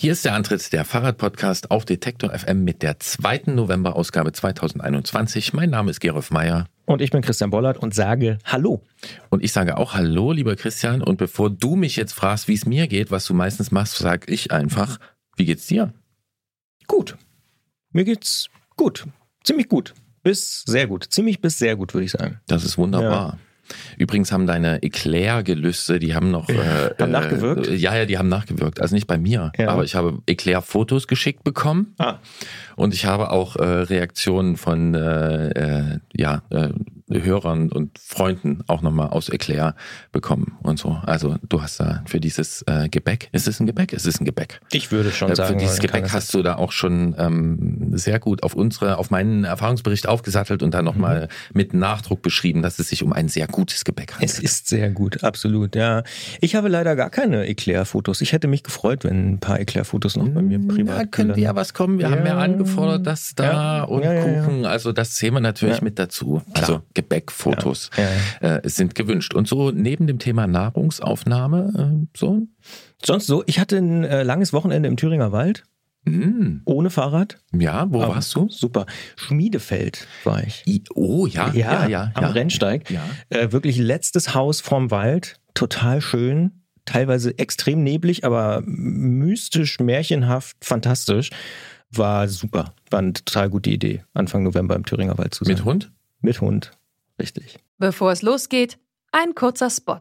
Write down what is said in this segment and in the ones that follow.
Hier ist der Antritt der Fahrradpodcast auf Detektor FM mit der zweiten November-Ausgabe 2021. Mein Name ist Gerolf Meyer. Und ich bin Christian Bollert und sage Hallo. Und ich sage auch Hallo, lieber Christian. Und bevor du mich jetzt fragst, wie es mir geht, was du meistens machst, sage ich einfach, wie geht's dir? Gut. Mir geht's gut. Ziemlich gut. Bis sehr gut. Ziemlich bis sehr gut, würde ich sagen. Das ist wunderbar. Ja. Übrigens haben deine Eclair-Gelüste, die haben noch. Äh, haben nachgewirkt? Äh, ja, ja, die haben nachgewirkt. Also nicht bei mir. Ja. Aber ich habe Eclair-Fotos geschickt bekommen. Ah. Und ich habe auch äh, Reaktionen von äh, äh, ja, äh, Hörern und Freunden auch nochmal aus Eclair bekommen und so. Also du hast da für dieses äh, Gebäck, ist es ein Gebäck? Es ist ein Gebäck. Ich würde schon äh, sagen. Für dieses Gebäck hast du da auch schon ähm, sehr gut auf unsere, auf meinen Erfahrungsbericht aufgesattelt und dann nochmal mhm. mit Nachdruck beschrieben, dass es sich um ein sehr gutes Gebäck handelt. Es ist sehr gut, absolut, ja. Ich habe leider gar keine Eclair-Fotos. Ich hätte mich gefreut, wenn ein paar Eclair-Fotos noch bei mir privat. Da könnte ja was kommen. Wir ja. haben ja angefordert, dass da ja. und ja, Kuchen, also das zählen wir natürlich mit dazu. Also Gebäckfotos ja, ja, ja. Äh, sind gewünscht. Und so neben dem Thema Nahrungsaufnahme, äh, so? Sonst so, ich hatte ein äh, langes Wochenende im Thüringer Wald. Mm. Ohne Fahrrad. Ja, wo Aber warst du? Super. Schmiedefeld war ich. I, oh, ja, ja, ja. ja am. Rennsteig. Äh, wirklich letztes Haus vorm Wald. Total schön. Teilweise extrem neblig, aber mystisch, märchenhaft, fantastisch. War super. War eine total gute Idee, Anfang November im Thüringer Wald zu sein. Mit Hund? Mit Hund. Richtig. Bevor es losgeht, ein kurzer Spot.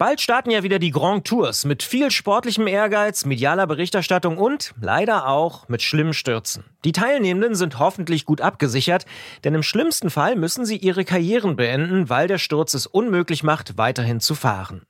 Bald starten ja wieder die Grand Tours mit viel sportlichem Ehrgeiz, medialer Berichterstattung und leider auch mit schlimmen Stürzen. Die Teilnehmenden sind hoffentlich gut abgesichert, denn im schlimmsten Fall müssen sie ihre Karrieren beenden, weil der Sturz es unmöglich macht, weiterhin zu fahren.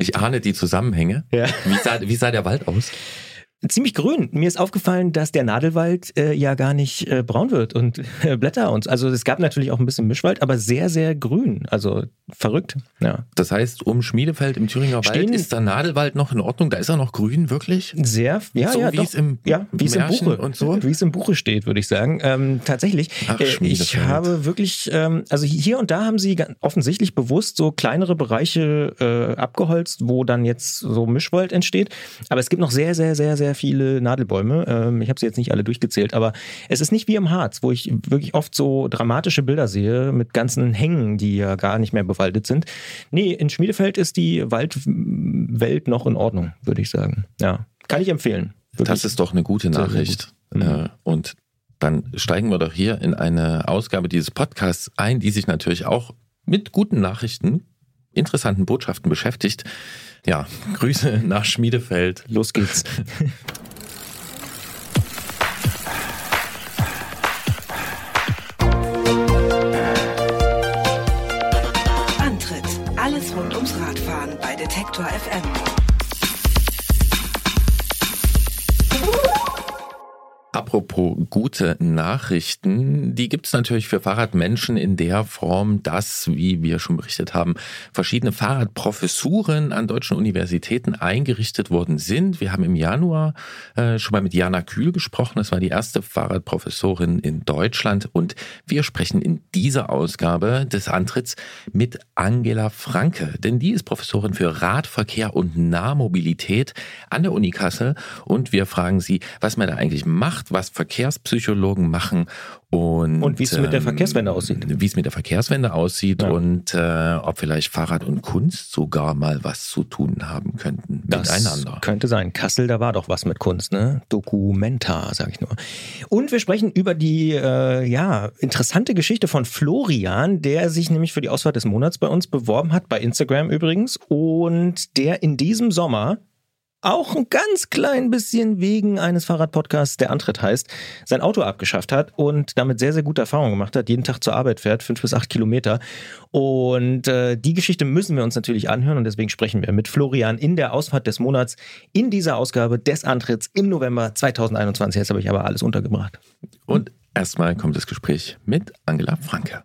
Ich ahne die Zusammenhänge. Ja. Wie, sah, wie sah der Wald aus? Ziemlich grün. Mir ist aufgefallen, dass der Nadelwald äh, ja gar nicht äh, braun wird und äh, Blätter und also es gab natürlich auch ein bisschen Mischwald, aber sehr sehr grün. Also verrückt. Ja. Das heißt, um Schmiedefeld im Thüringer Stehen, Wald ist der Nadelwald noch in Ordnung. Da ist er noch grün, wirklich. Sehr, ja, so ja, wie doch. es im ja, wie es im Buche und so, wie es im Buche steht, würde ich sagen. Ähm, tatsächlich. Ach, äh, ich habe wirklich, ähm, also hier und da haben sie offensichtlich bewusst so kleinere Bereiche äh, abgeholzt, wo dann jetzt so Mischwald entsteht. Aber es gibt noch sehr sehr sehr sehr sehr viele Nadelbäume. Ähm, ich habe sie jetzt nicht alle durchgezählt, aber es ist nicht wie im Harz, wo ich wirklich oft so dramatische Bilder sehe mit ganzen Hängen, die ja gar nicht mehr bewaldet sind. Nee, in Schmiedefeld ist die Waldwelt noch in Ordnung, würde ich sagen. Ja, kann ich empfehlen. Wirklich. Das ist doch eine gute Nachricht. Gut. Mhm. Und dann steigen wir doch hier in eine Ausgabe dieses Podcasts ein, die sich natürlich auch mit guten Nachrichten, interessanten Botschaften beschäftigt. Ja, Grüße nach Schmiedefeld. Los geht's. Antritt: Alles rund ums Radfahren bei Detektor FM. Apropos gute Nachrichten, die gibt es natürlich für Fahrradmenschen in der Form, dass, wie wir schon berichtet haben, verschiedene Fahrradprofessuren an deutschen Universitäten eingerichtet worden sind. Wir haben im Januar äh, schon mal mit Jana Kühl gesprochen. Das war die erste Fahrradprofessorin in Deutschland. Und wir sprechen in dieser Ausgabe des Antritts mit Angela Franke. Denn die ist Professorin für Radverkehr und Nahmobilität an der Uni Kassel. Und wir fragen sie, was man da eigentlich macht macht, was Verkehrspsychologen machen und, und wie es mit der Verkehrswende aussieht. Wie es mit der Verkehrswende aussieht ja. und äh, ob vielleicht Fahrrad und Kunst sogar mal was zu tun haben könnten das miteinander. Könnte sein. Kassel, da war doch was mit Kunst, ne? Dokumenta, sag ich nur. Und wir sprechen über die äh, ja, interessante Geschichte von Florian, der sich nämlich für die Auswahl des Monats bei uns beworben hat, bei Instagram übrigens, und der in diesem Sommer auch ein ganz klein bisschen wegen eines Fahrradpodcasts, der Antritt heißt, sein Auto abgeschafft hat und damit sehr, sehr gute Erfahrungen gemacht hat, jeden Tag zur Arbeit fährt, fünf bis acht Kilometer. Und äh, die Geschichte müssen wir uns natürlich anhören und deswegen sprechen wir mit Florian in der Ausfahrt des Monats in dieser Ausgabe des Antritts im November 2021. Jetzt habe ich aber alles untergebracht. Und erstmal kommt das Gespräch mit Angela Franke.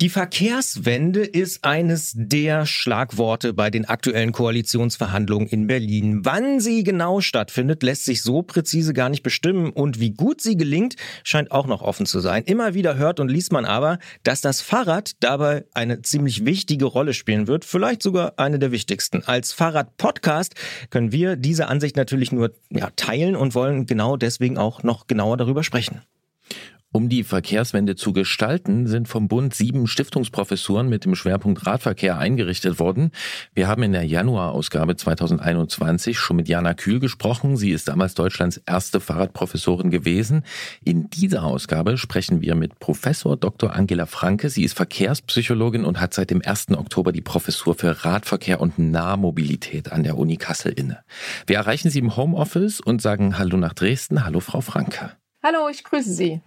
Die Verkehrswende ist eines der Schlagworte bei den aktuellen Koalitionsverhandlungen in Berlin. Wann sie genau stattfindet, lässt sich so präzise gar nicht bestimmen und wie gut sie gelingt, scheint auch noch offen zu sein. Immer wieder hört und liest man aber, dass das Fahrrad dabei eine ziemlich wichtige Rolle spielen wird, vielleicht sogar eine der wichtigsten. Als Fahrrad-Podcast können wir diese Ansicht natürlich nur ja, teilen und wollen genau deswegen auch noch genauer darüber sprechen. Um die Verkehrswende zu gestalten, sind vom Bund sieben Stiftungsprofessuren mit dem Schwerpunkt Radverkehr eingerichtet worden. Wir haben in der Januarausgabe 2021 schon mit Jana Kühl gesprochen. Sie ist damals Deutschlands erste Fahrradprofessorin gewesen. In dieser Ausgabe sprechen wir mit Professor Dr. Angela Franke. Sie ist Verkehrspsychologin und hat seit dem 1. Oktober die Professur für Radverkehr und Nahmobilität an der Uni Kassel inne. Wir erreichen sie im Homeoffice und sagen Hallo nach Dresden. Hallo, Frau Franke. Hallo, ich grüße Sie.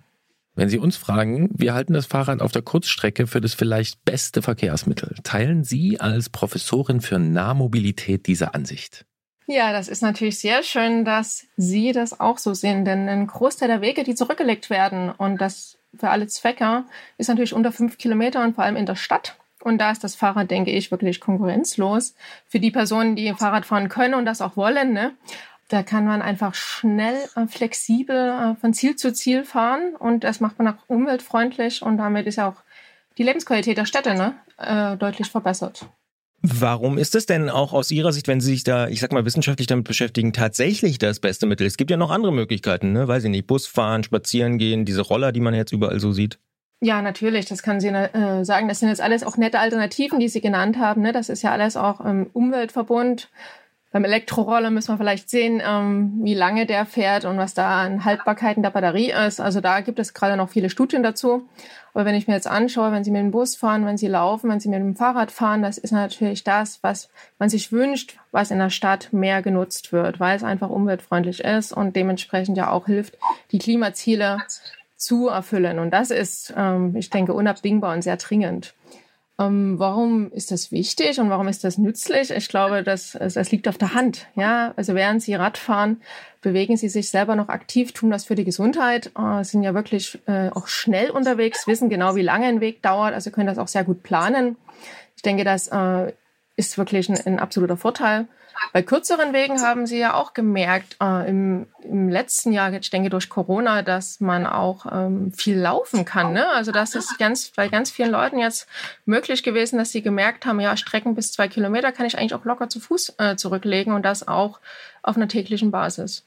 Wenn Sie uns fragen, wir halten das Fahrrad auf der Kurzstrecke für das vielleicht beste Verkehrsmittel. Teilen Sie als Professorin für Nahmobilität diese Ansicht? Ja, das ist natürlich sehr schön, dass Sie das auch so sehen, denn ein Großteil der Wege, die zurückgelegt werden und das für alle Zwecke, ist natürlich unter fünf Kilometer und vor allem in der Stadt. Und da ist das Fahrrad, denke ich, wirklich konkurrenzlos für die Personen, die Fahrrad fahren können und das auch wollen. Ne? Da kann man einfach schnell, äh, flexibel äh, von Ziel zu Ziel fahren und das macht man auch umweltfreundlich und damit ist ja auch die Lebensqualität der Städte ne, äh, deutlich verbessert. Warum ist es denn auch aus Ihrer Sicht, wenn Sie sich da, ich sag mal, wissenschaftlich damit beschäftigen, tatsächlich das beste Mittel? Es gibt ja noch andere Möglichkeiten, ne? Weiß ich nicht, Bus fahren, spazieren gehen, diese Roller, die man jetzt überall so sieht. Ja, natürlich, das kann Sie äh, sagen. Das sind jetzt alles auch nette Alternativen, die Sie genannt haben. Ne? Das ist ja alles auch im Umweltverbund beim Elektroroller müssen wir vielleicht sehen, ähm, wie lange der fährt und was da an Haltbarkeiten der Batterie ist. Also da gibt es gerade noch viele Studien dazu. Aber wenn ich mir jetzt anschaue, wenn Sie mit dem Bus fahren, wenn Sie laufen, wenn Sie mit dem Fahrrad fahren, das ist natürlich das, was man sich wünscht, was in der Stadt mehr genutzt wird, weil es einfach umweltfreundlich ist und dementsprechend ja auch hilft, die Klimaziele zu erfüllen. Und das ist, ähm, ich denke, unabdingbar und sehr dringend. Ähm, warum ist das wichtig und warum ist das nützlich? Ich glaube, das, das liegt auf der Hand. Ja, also während Sie Radfahren, bewegen Sie sich selber noch aktiv, tun das für die Gesundheit, äh, sind ja wirklich äh, auch schnell unterwegs, wissen genau, wie lange ein Weg dauert, also können das auch sehr gut planen. Ich denke, das äh, ist wirklich ein, ein absoluter Vorteil. Bei kürzeren Wegen haben Sie ja auch gemerkt, äh, im, im letzten Jahr, ich denke durch Corona, dass man auch ähm, viel laufen kann. Ne? Also das ist ganz, bei ganz vielen Leuten jetzt möglich gewesen, dass sie gemerkt haben, ja, Strecken bis zwei Kilometer kann ich eigentlich auch locker zu Fuß äh, zurücklegen und das auch auf einer täglichen Basis.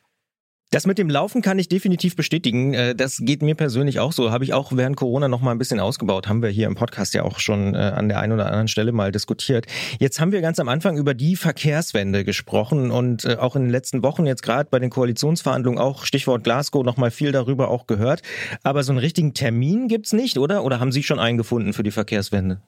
Das mit dem Laufen kann ich definitiv bestätigen. Äh, das geht mir persönlich auch so. Habe ich auch während Corona noch mal ein bisschen ausgebaut. Haben wir hier im Podcast ja auch schon äh, an der einen oder anderen Stelle mal diskutiert. Jetzt haben wir ganz am Anfang über die Verkehrswende gesprochen und äh, auch in den letzten Wochen jetzt gerade bei den Koalitionsverhandlungen auch Stichwort Glasgow noch mal viel darüber auch gehört. Aber so einen richtigen Termin gibt's nicht, oder? Oder haben Sie schon eingefunden für die Verkehrswende?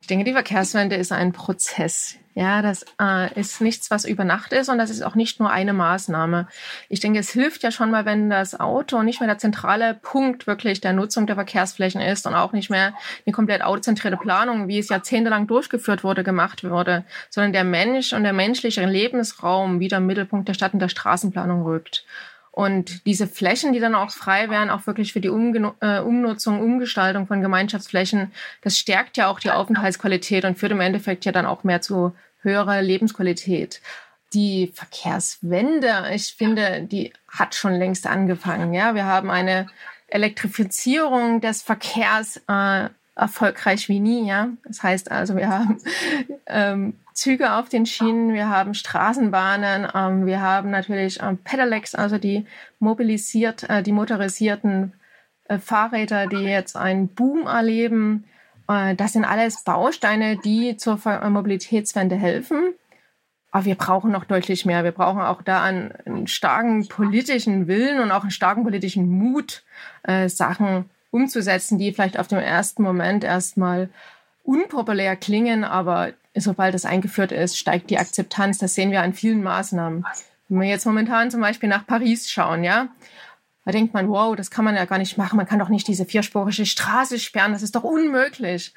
Ich denke, die Verkehrswende ist ein Prozess. Ja, das äh, ist nichts, was über Nacht ist und das ist auch nicht nur eine Maßnahme. Ich denke, es hilft ja schon mal, wenn das Auto nicht mehr der zentrale Punkt wirklich der Nutzung der Verkehrsflächen ist und auch nicht mehr eine komplett autozentrierte Planung, wie es jahrzehntelang durchgeführt wurde, gemacht wurde, sondern der Mensch und der menschliche Lebensraum wieder im Mittelpunkt der Stadt und der Straßenplanung rückt. Und diese Flächen, die dann auch frei wären, auch wirklich für die Umgenu äh, Umnutzung, Umgestaltung von Gemeinschaftsflächen, das stärkt ja auch die Aufenthaltsqualität und führt im Endeffekt ja dann auch mehr zu höherer Lebensqualität. Die Verkehrswende, ich finde, die hat schon längst angefangen. Ja, wir haben eine Elektrifizierung des Verkehrs äh, erfolgreich wie nie. Ja, das heißt also, wir haben ähm, Züge auf den Schienen, wir haben Straßenbahnen, ähm, wir haben natürlich ähm, Pedelecs, also die mobilisiert, äh, die motorisierten äh, Fahrräder, die jetzt einen Boom erleben. Äh, das sind alles Bausteine, die zur äh, Mobilitätswende helfen. Aber wir brauchen noch deutlich mehr. Wir brauchen auch da einen, einen starken politischen Willen und auch einen starken politischen Mut, äh, Sachen umzusetzen, die vielleicht auf dem ersten Moment erstmal unpopulär klingen, aber sobald das eingeführt ist, steigt die Akzeptanz. Das sehen wir an vielen Maßnahmen. Wenn wir jetzt momentan zum Beispiel nach Paris schauen, ja, da denkt man, wow, das kann man ja gar nicht machen. Man kann doch nicht diese vierspurige Straße sperren. Das ist doch unmöglich.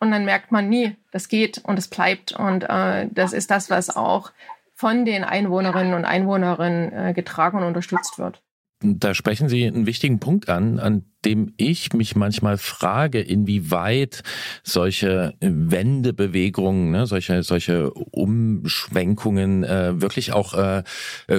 Und dann merkt man nie, das geht und es bleibt. Und äh, das ist das, was auch von den Einwohnerinnen und Einwohnern äh, getragen und unterstützt wird. Da sprechen Sie einen wichtigen Punkt an, an dem ich mich manchmal frage, inwieweit solche Wendebewegungen, ne, solche, solche Umschwenkungen äh, wirklich auch äh,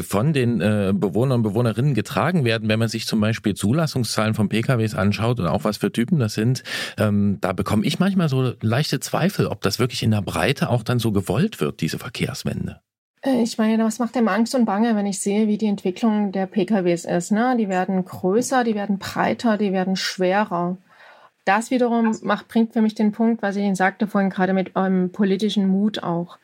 von den äh, Bewohnern und Bewohnerinnen getragen werden, wenn man sich zum Beispiel Zulassungszahlen von PKWs anschaut und auch was für Typen das sind. Ähm, da bekomme ich manchmal so leichte Zweifel, ob das wirklich in der Breite auch dann so gewollt wird, diese Verkehrswende. Äh, ich meine, was macht dem Angst und Bange, wenn ich sehe, wie die Entwicklung der PKWs ist? Ne? Die werden größer, die werden breiter, die werden schwerer. Das wiederum macht, bringt für mich den Punkt, was ich Ihnen sagte vorhin gerade mit eurem politischen Mut auch.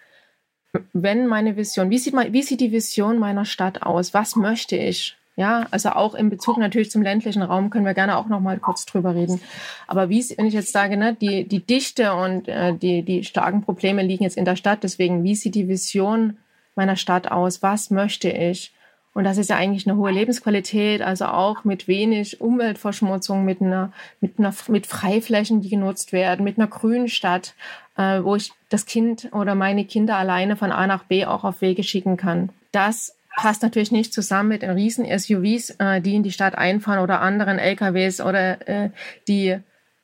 Wenn meine Vision, wie sieht, wie sieht die Vision meiner Stadt aus? Was möchte ich? Ja, also auch in Bezug natürlich zum ländlichen Raum können wir gerne auch noch mal kurz drüber reden. Aber wie, wenn ich jetzt sage, ne, die, die Dichte und äh, die, die starken Probleme liegen jetzt in der Stadt, deswegen, wie sieht die Vision meiner Stadt aus? Was möchte ich? Und das ist ja eigentlich eine hohe Lebensqualität, also auch mit wenig Umweltverschmutzung, mit einer, mit einer, mit Freiflächen, die genutzt werden, mit einer grünen Stadt, äh, wo ich das Kind oder meine Kinder alleine von A nach B auch auf Wege schicken kann. Das passt natürlich nicht zusammen mit den riesen SUVs, äh, die in die Stadt einfahren oder anderen LKWs oder äh, die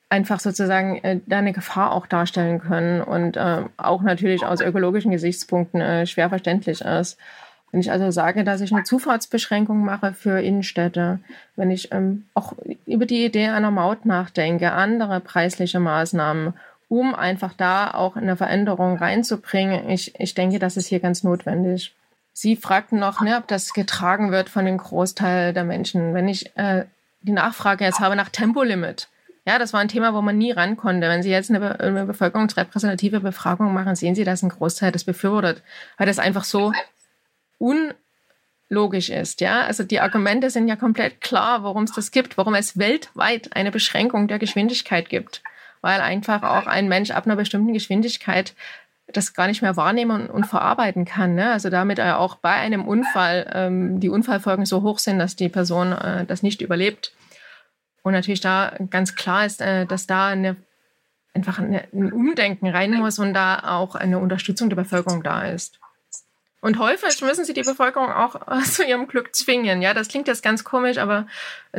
einfach sozusagen äh, da eine Gefahr auch darstellen können und äh, auch natürlich aus ökologischen Gesichtspunkten äh, schwer verständlich ist. Wenn ich also sage, dass ich eine Zufahrtsbeschränkung mache für Innenstädte, wenn ich ähm, auch über die Idee einer Maut nachdenke, andere preisliche Maßnahmen, um einfach da auch eine Veränderung reinzubringen, ich, ich denke, das ist hier ganz notwendig. Sie fragten noch, ne, ob das getragen wird von dem Großteil der Menschen. Wenn ich äh, die Nachfrage jetzt habe nach Tempolimit, ja, das war ein Thema, wo man nie ran konnte. Wenn Sie jetzt eine, eine bevölkerungsrepräsentative Befragung machen, sehen Sie, dass ein Großteil das befürwortet, weil das einfach so unlogisch ist. Ja, also die Argumente sind ja komplett klar, warum es das gibt, warum es weltweit eine Beschränkung der Geschwindigkeit gibt, weil einfach auch ein Mensch ab einer bestimmten Geschwindigkeit das gar nicht mehr wahrnehmen und, verarbeiten kann. Ne? Also damit er auch bei einem Unfall ähm, die Unfallfolgen so hoch sind, dass die Person äh, das nicht überlebt. Und natürlich da ganz klar ist, äh, dass da eine, einfach eine, ein Umdenken rein muss und da auch eine Unterstützung der Bevölkerung da ist. Und häufig müssen sie die Bevölkerung auch äh, zu ihrem Glück zwingen. Ja, das klingt jetzt ganz komisch, aber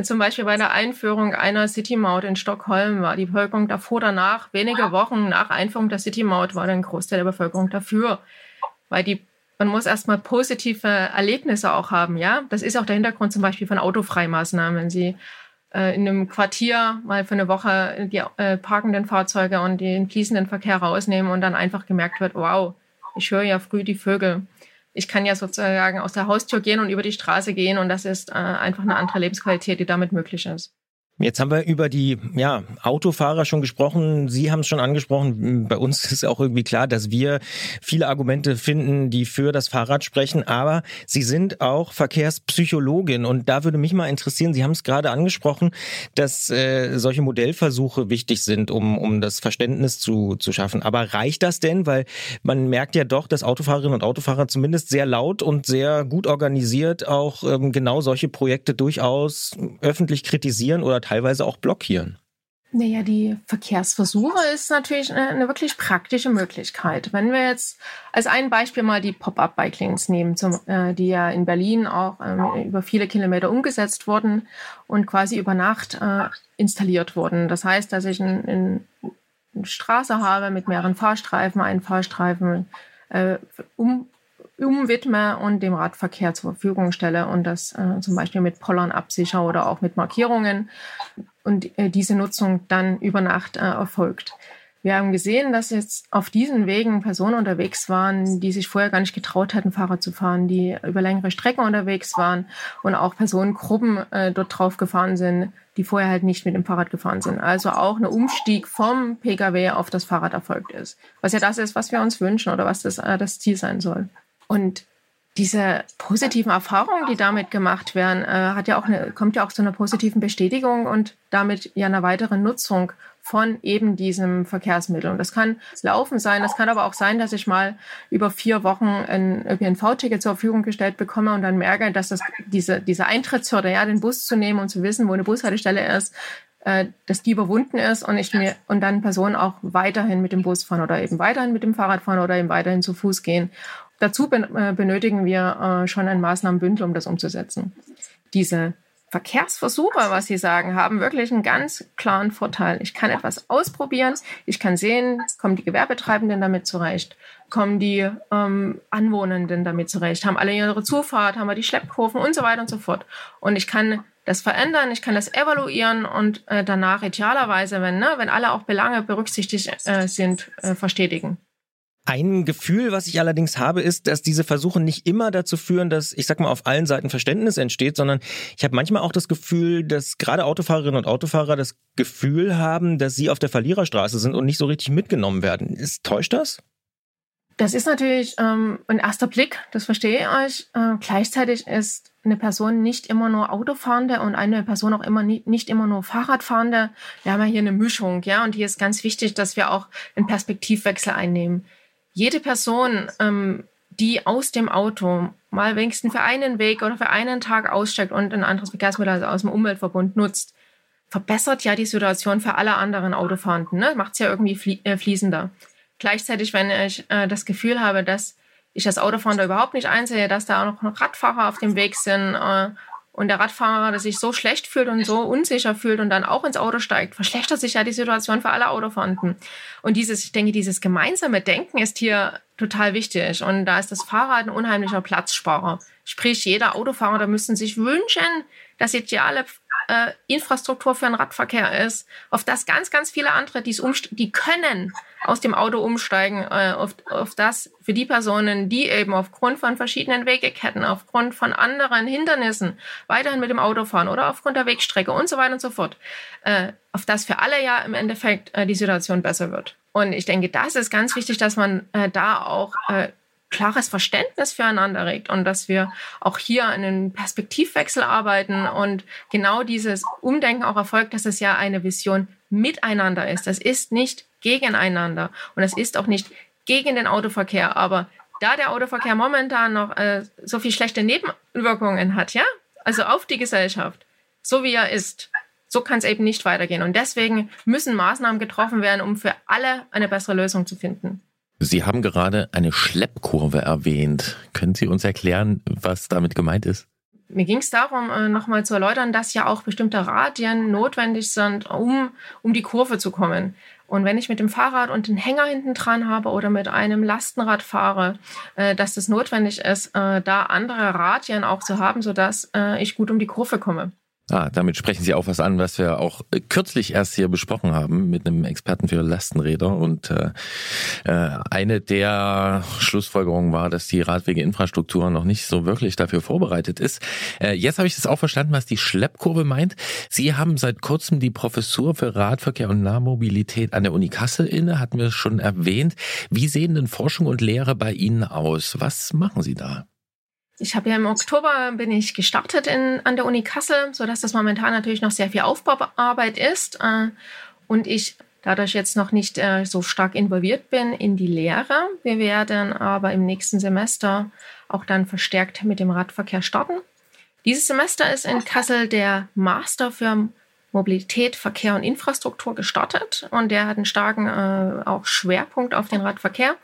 zum Beispiel bei der Einführung einer City-Maut in Stockholm war die Bevölkerung davor, danach, wenige Wochen nach Einführung der City-Maut, war ein Großteil der Bevölkerung dafür. Weil die, man muss erstmal positive Erlebnisse auch haben. Ja, das ist auch der Hintergrund zum Beispiel von Autofreimaßnahmen. Sie äh, in einem Quartier mal für eine Woche die äh, parkenden Fahrzeuge und den fließenden Verkehr rausnehmen und dann einfach gemerkt wird, wow, ich höre ja früh die Vögel. Ich kann ja sozusagen aus der Haustür gehen und über die Straße gehen und das ist äh, einfach eine andere Lebensqualität, die damit möglich ist. Jetzt haben wir über die ja, Autofahrer schon gesprochen. Sie haben es schon angesprochen. Bei uns ist auch irgendwie klar, dass wir viele Argumente finden, die für das Fahrrad sprechen. Aber Sie sind auch Verkehrspsychologin. Und da würde mich mal interessieren, Sie haben es gerade angesprochen, dass äh, solche Modellversuche wichtig sind, um, um das Verständnis zu, zu schaffen. Aber reicht das denn? Weil man merkt ja doch, dass Autofahrerinnen und Autofahrer zumindest sehr laut und sehr gut organisiert auch ähm, genau solche Projekte durchaus öffentlich kritisieren oder teilweise auch blockieren. Naja, die Verkehrsversuche ist natürlich eine, eine, wirklich praktische Möglichkeit. Wenn wir jetzt als ein Beispiel mal die Pop-up-Bike-Lanes nehmen, zum, äh, die ja in Berlin auch ähm, über viele Kilometer umgesetzt wurden und quasi über Nacht äh, installiert wurden. Das heißt, dass ich ein, ein, eine Straße habe mit mehreren Fahrstreifen, einen Fahrstreifen äh, um umwidme und dem Radverkehr zur Verfügung stelle und das äh, zum Beispiel mit Pollern absichere oder auch mit Markierungen und äh, diese Nutzung dann über Nacht äh, erfolgt. Wir haben gesehen, dass jetzt auf diesen Wegen Personen unterwegs waren, die sich vorher gar nicht getraut hätten, Fahrrad zu fahren, die über längere Strecken unterwegs waren und auch Personengruppen äh, dort drauf gefahren sind, die vorher halt nicht mit dem Fahrrad gefahren sind. Also auch ein Umstieg vom Pkw auf das Fahrrad erfolgt ist. Was ja das ist, was wir uns wünschen oder was das, äh, das Ziel sein soll. Und diese positiven Erfahrungen, die damit gemacht werden, äh, hat ja auch eine, kommt ja auch zu einer positiven Bestätigung und damit ja einer weiteren Nutzung von eben diesem Verkehrsmittel. Und das kann Laufen sein, das kann aber auch sein, dass ich mal über vier Wochen ein ÖPNV-Ticket zur Verfügung gestellt bekomme und dann merke, dass das diese, diese Eintrittshürde, ja, den Bus zu nehmen und zu wissen, wo eine Bushaltestelle ist, äh, dass die überwunden ist und ich mir und dann Personen auch weiterhin mit dem Bus fahren oder eben weiterhin mit dem Fahrrad fahren oder eben weiterhin zu Fuß gehen. Dazu äh, benötigen wir äh, schon ein Maßnahmenbündel, um das umzusetzen. Diese Verkehrsversuche, was Sie sagen, haben wirklich einen ganz klaren Vorteil. Ich kann etwas ausprobieren, ich kann sehen, kommen die Gewerbetreibenden damit zurecht, kommen die ähm, Anwohnenden damit zurecht, haben alle ihre Zufahrt, haben wir die Schleppkurven und so weiter und so fort. Und ich kann das verändern, ich kann das evaluieren und äh, danach idealerweise, wenn, ne, wenn alle auch Belange berücksichtigt äh, sind, äh, verstetigen. Ein Gefühl, was ich allerdings habe, ist, dass diese Versuche nicht immer dazu führen, dass, ich sag mal, auf allen Seiten Verständnis entsteht, sondern ich habe manchmal auch das Gefühl, dass gerade Autofahrerinnen und Autofahrer das Gefühl haben, dass sie auf der Verliererstraße sind und nicht so richtig mitgenommen werden. Ist, täuscht das? Das ist natürlich ähm, ein erster Blick, das verstehe ich euch. Äh, gleichzeitig ist eine Person nicht immer nur Autofahrende und eine Person auch immer nie, nicht immer nur Fahrradfahrende. Wir haben ja hier eine Mischung, ja, und hier ist ganz wichtig, dass wir auch einen Perspektivwechsel einnehmen jede Person, ähm, die aus dem Auto mal wenigstens für einen Weg oder für einen Tag aussteigt und ein anderes Verkehrsmittel also aus dem Umweltverbund nutzt, verbessert ja die Situation für alle anderen Autofahrenden. Ne? Macht es ja irgendwie flie äh, fließender. Gleichzeitig, wenn ich äh, das Gefühl habe, dass ich als Autofahrer überhaupt nicht einsehe, dass da auch noch Radfahrer auf dem Weg sind äh, und der Radfahrer, der sich so schlecht fühlt und so unsicher fühlt und dann auch ins Auto steigt, verschlechtert sich ja die Situation für alle Autofahrenden. Und dieses, ich denke, dieses gemeinsame Denken ist hier total wichtig. Und da ist das Fahrrad ein unheimlicher Platzsparer. Sprich, jeder Autofahrer, da müssen sich wünschen, dass ideale äh, Infrastruktur für den Radverkehr ist, auf das ganz, ganz viele andere, die's die können aus dem Auto umsteigen, äh, auf, auf das für die Personen, die eben aufgrund von verschiedenen Wegeketten, aufgrund von anderen Hindernissen weiterhin mit dem Auto fahren oder aufgrund der Wegstrecke und so weiter und so fort, äh, auf das für alle ja im Endeffekt äh, die Situation besser wird. Und ich denke, das ist ganz wichtig, dass man äh, da auch äh, klares Verständnis füreinander regt und dass wir auch hier einen Perspektivwechsel arbeiten und genau dieses Umdenken auch erfolgt, dass es ja eine Vision miteinander ist. Das ist nicht gegeneinander und es ist auch nicht gegen den Autoverkehr, aber da der Autoverkehr momentan noch äh, so viel schlechte Nebenwirkungen hat, ja, also auf die Gesellschaft, so wie er ist, so kann es eben nicht weitergehen. Und deswegen müssen Maßnahmen getroffen werden, um für alle eine bessere Lösung zu finden. Sie haben gerade eine Schleppkurve erwähnt. Können Sie uns erklären, was damit gemeint ist? Mir ging es darum, äh, nochmal zu erläutern, dass ja auch bestimmte Radien notwendig sind, um, um die Kurve zu kommen. Und wenn ich mit dem Fahrrad und den Hänger hinten dran habe oder mit einem Lastenrad fahre, äh, dass es notwendig ist, äh, da andere Radien auch zu haben, sodass ich gut um die Kurve komme. Ah, damit sprechen Sie auch was an, was wir auch äh, kürzlich erst hier besprochen haben mit einem Experten für Lastenräder. Und äh, äh, eine der Schlussfolgerungen war, dass die Radwegeinfrastruktur noch nicht so wirklich dafür vorbereitet ist. Äh, jetzt habe ich das auch verstanden, was die Schleppkurve meint. Sie haben seit kurzem die Professur für Radverkehr und Nahmobilität an der Uni Kassel inne, hatten wir schon erwähnt. Wie sehen denn Forschung und Lehre bei Ihnen aus? Was machen Sie da? Ich habe ja im Oktober bin ich gestartet in, an der Uni Kassel, so dass das momentan natürlich noch sehr viel Aufbauarbeit ist äh, und ich dadurch jetzt noch nicht äh, so stark involviert bin in die Lehre. Wir werden aber im nächsten Semester auch dann verstärkt mit dem Radverkehr starten. Dieses Semester ist in Kassel der Master für Mobilität, Verkehr und Infrastruktur gestartet. Und der hat einen starken äh, auch Schwerpunkt auf den Radverkehr,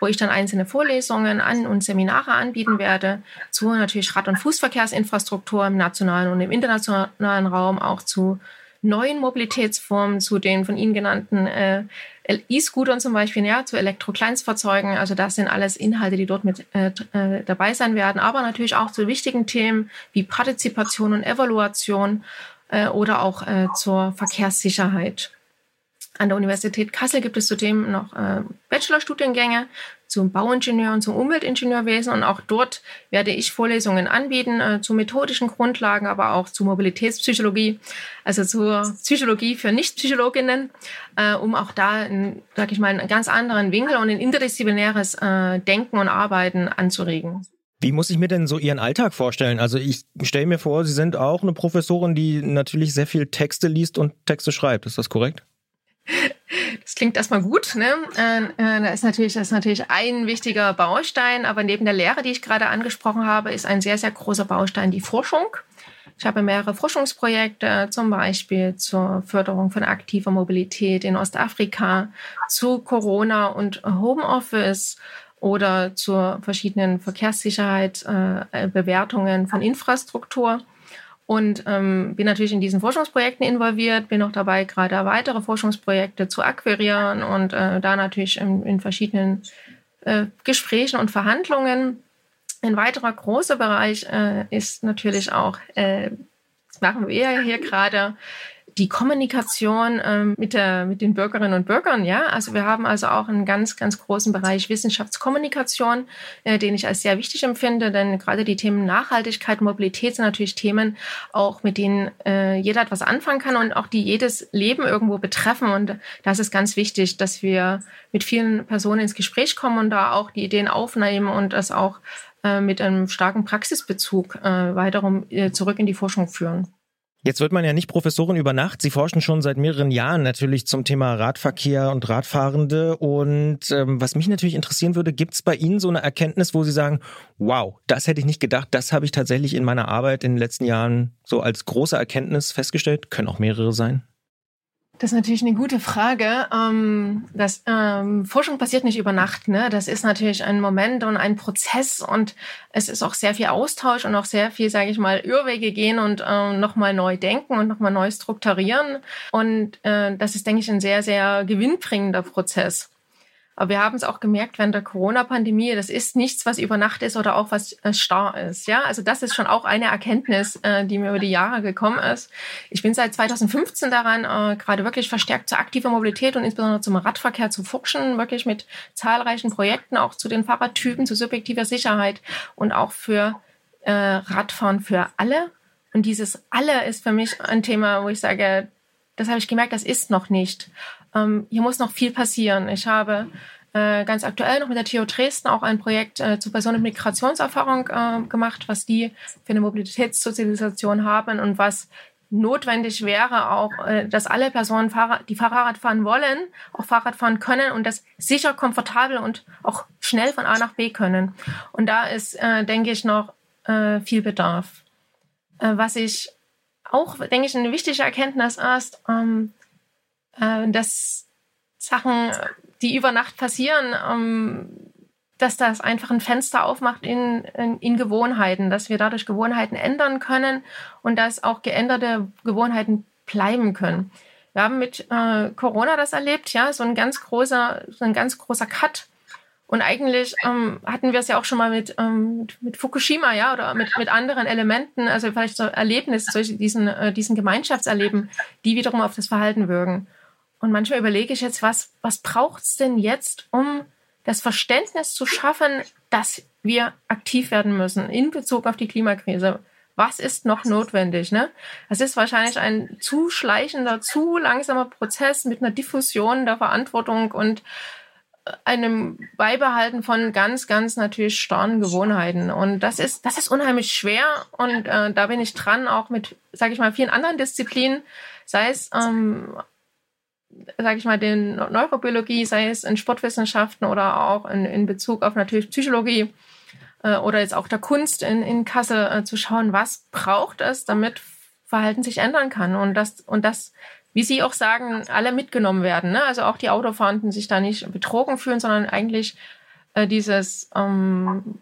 wo ich dann einzelne Vorlesungen an und Seminare anbieten werde zu natürlich Rad- und Fußverkehrsinfrastruktur im nationalen und im internationalen Raum, auch zu neuen Mobilitätsformen, zu den von Ihnen genannten äh, E-Scootern zum Beispiel, ja, zu Elektro-Kleinstfahrzeugen. Also das sind alles Inhalte, die dort mit äh, äh dabei sein werden, aber natürlich auch zu wichtigen Themen wie Partizipation und Evaluation äh, oder auch äh, zur Verkehrssicherheit. An der Universität Kassel gibt es zudem noch äh, Bachelorstudiengänge zum Bauingenieur und zum Umweltingenieurwesen und auch dort werde ich Vorlesungen anbieten äh, zu methodischen Grundlagen, aber auch zu Mobilitätspsychologie, also zur Psychologie für Nichtpsychologinnen, äh, um auch da, sage ich mal, einen ganz anderen Winkel und ein interdisziplinäres äh, Denken und Arbeiten anzuregen. Wie muss ich mir denn so Ihren Alltag vorstellen? Also ich stelle mir vor, Sie sind auch eine Professorin, die natürlich sehr viel Texte liest und Texte schreibt. Ist das korrekt? Das klingt erstmal gut. Ne? Äh, äh, da ist natürlich, das ist natürlich ein wichtiger Baustein, aber neben der Lehre, die ich gerade angesprochen habe, ist ein sehr, sehr großer Baustein die Forschung. Ich habe mehrere Forschungsprojekte, zum Beispiel zur Förderung von aktiver Mobilität in Ostafrika, zu Corona und Homeoffice oder zur verschiedenen Verkehrssicherheit, äh, Bewertungen von Infrastruktur. Und ähm, bin natürlich in diesen Forschungsprojekten involviert, bin auch dabei, gerade weitere Forschungsprojekte zu akquirieren und äh, da natürlich in, in verschiedenen äh, Gesprächen und Verhandlungen. Ein weiterer großer Bereich äh, ist natürlich auch, äh, das machen wir hier gerade, die Kommunikation ähm, mit, der, mit den Bürgerinnen und Bürgern. Ja, also wir haben also auch einen ganz, ganz großen Bereich Wissenschaftskommunikation, äh, den ich als sehr wichtig empfinde, denn gerade die Themen Nachhaltigkeit, Mobilität sind natürlich Themen, auch mit denen äh, jeder etwas anfangen kann und auch die jedes Leben irgendwo betreffen. Und das ist ganz wichtig, dass wir mit vielen Personen ins Gespräch kommen und da auch die Ideen aufnehmen und das auch äh, mit einem starken Praxisbezug äh, weiterum äh, zurück in die Forschung führen. Jetzt wird man ja nicht Professorin über Nacht. Sie forschen schon seit mehreren Jahren natürlich zum Thema Radverkehr und Radfahrende. Und ähm, was mich natürlich interessieren würde, gibt es bei Ihnen so eine Erkenntnis, wo Sie sagen, wow, das hätte ich nicht gedacht, das habe ich tatsächlich in meiner Arbeit in den letzten Jahren so als große Erkenntnis festgestellt? Können auch mehrere sein? Das ist natürlich eine gute Frage. Ähm, das, ähm, Forschung passiert nicht über Nacht. Ne? Das ist natürlich ein Moment und ein Prozess und es ist auch sehr viel Austausch und auch sehr viel, sage ich mal, Irrwege gehen und ähm, nochmal neu denken und nochmal neu strukturieren. Und äh, das ist, denke ich, ein sehr, sehr gewinnbringender Prozess. Aber wir haben es auch gemerkt während der Corona-Pandemie, das ist nichts, was über Nacht ist oder auch was äh, starr ist. Ja, also das ist schon auch eine Erkenntnis, äh, die mir über die Jahre gekommen ist. Ich bin seit 2015 daran, äh, gerade wirklich verstärkt zur aktiven Mobilität und insbesondere zum Radverkehr zu forschen, wirklich mit zahlreichen Projekten auch zu den Fahrradtypen, zu subjektiver Sicherheit und auch für äh, Radfahren für alle. Und dieses alle ist für mich ein Thema, wo ich sage, das habe ich gemerkt, das ist noch nicht ähm, hier muss noch viel passieren. Ich habe äh, ganz aktuell noch mit der TU Dresden auch ein Projekt äh, zu Personen mit Migrationserfahrung äh, gemacht, was die für eine Mobilitätssozialisation haben und was notwendig wäre auch, äh, dass alle Personen, die Fahrrad fahren wollen, auch Fahrrad fahren können und das sicher, komfortabel und auch schnell von A nach B können. Und da ist, äh, denke ich, noch äh, viel Bedarf. Was ich auch, denke ich, eine wichtige Erkenntnis ist, ähm, äh, dass Sachen, die über Nacht passieren, ähm, dass das einfach ein Fenster aufmacht in, in, in, Gewohnheiten, dass wir dadurch Gewohnheiten ändern können und dass auch geänderte Gewohnheiten bleiben können. Wir haben mit äh, Corona das erlebt, ja, so ein ganz großer, so ein ganz großer Cut. Und eigentlich ähm, hatten wir es ja auch schon mal mit, ähm, mit, mit, Fukushima, ja, oder mit, mit anderen Elementen, also vielleicht so Erlebnisse, solche, diesen, äh, diesen Gemeinschaftserleben, die wiederum auf das Verhalten wirken. Und manchmal überlege ich jetzt, was, was braucht es denn jetzt, um das Verständnis zu schaffen, dass wir aktiv werden müssen in Bezug auf die Klimakrise? Was ist noch notwendig? Ne? Das ist wahrscheinlich ein zu schleichender, zu langsamer Prozess mit einer Diffusion der Verantwortung und einem Beibehalten von ganz, ganz natürlich starren Gewohnheiten. Und das ist, das ist unheimlich schwer. Und äh, da bin ich dran, auch mit, sage ich mal, vielen anderen Disziplinen, sei es ähm, sage ich mal, den Neurobiologie, sei es in Sportwissenschaften oder auch in, in Bezug auf natürlich Psychologie äh, oder jetzt auch der Kunst in, in Kassel äh, zu schauen, was braucht es, damit Verhalten sich ändern kann und das und das, wie Sie auch sagen, alle mitgenommen werden. Ne? Also auch die Autofahrenden sich da nicht betrogen fühlen, sondern eigentlich äh, dieses ähm,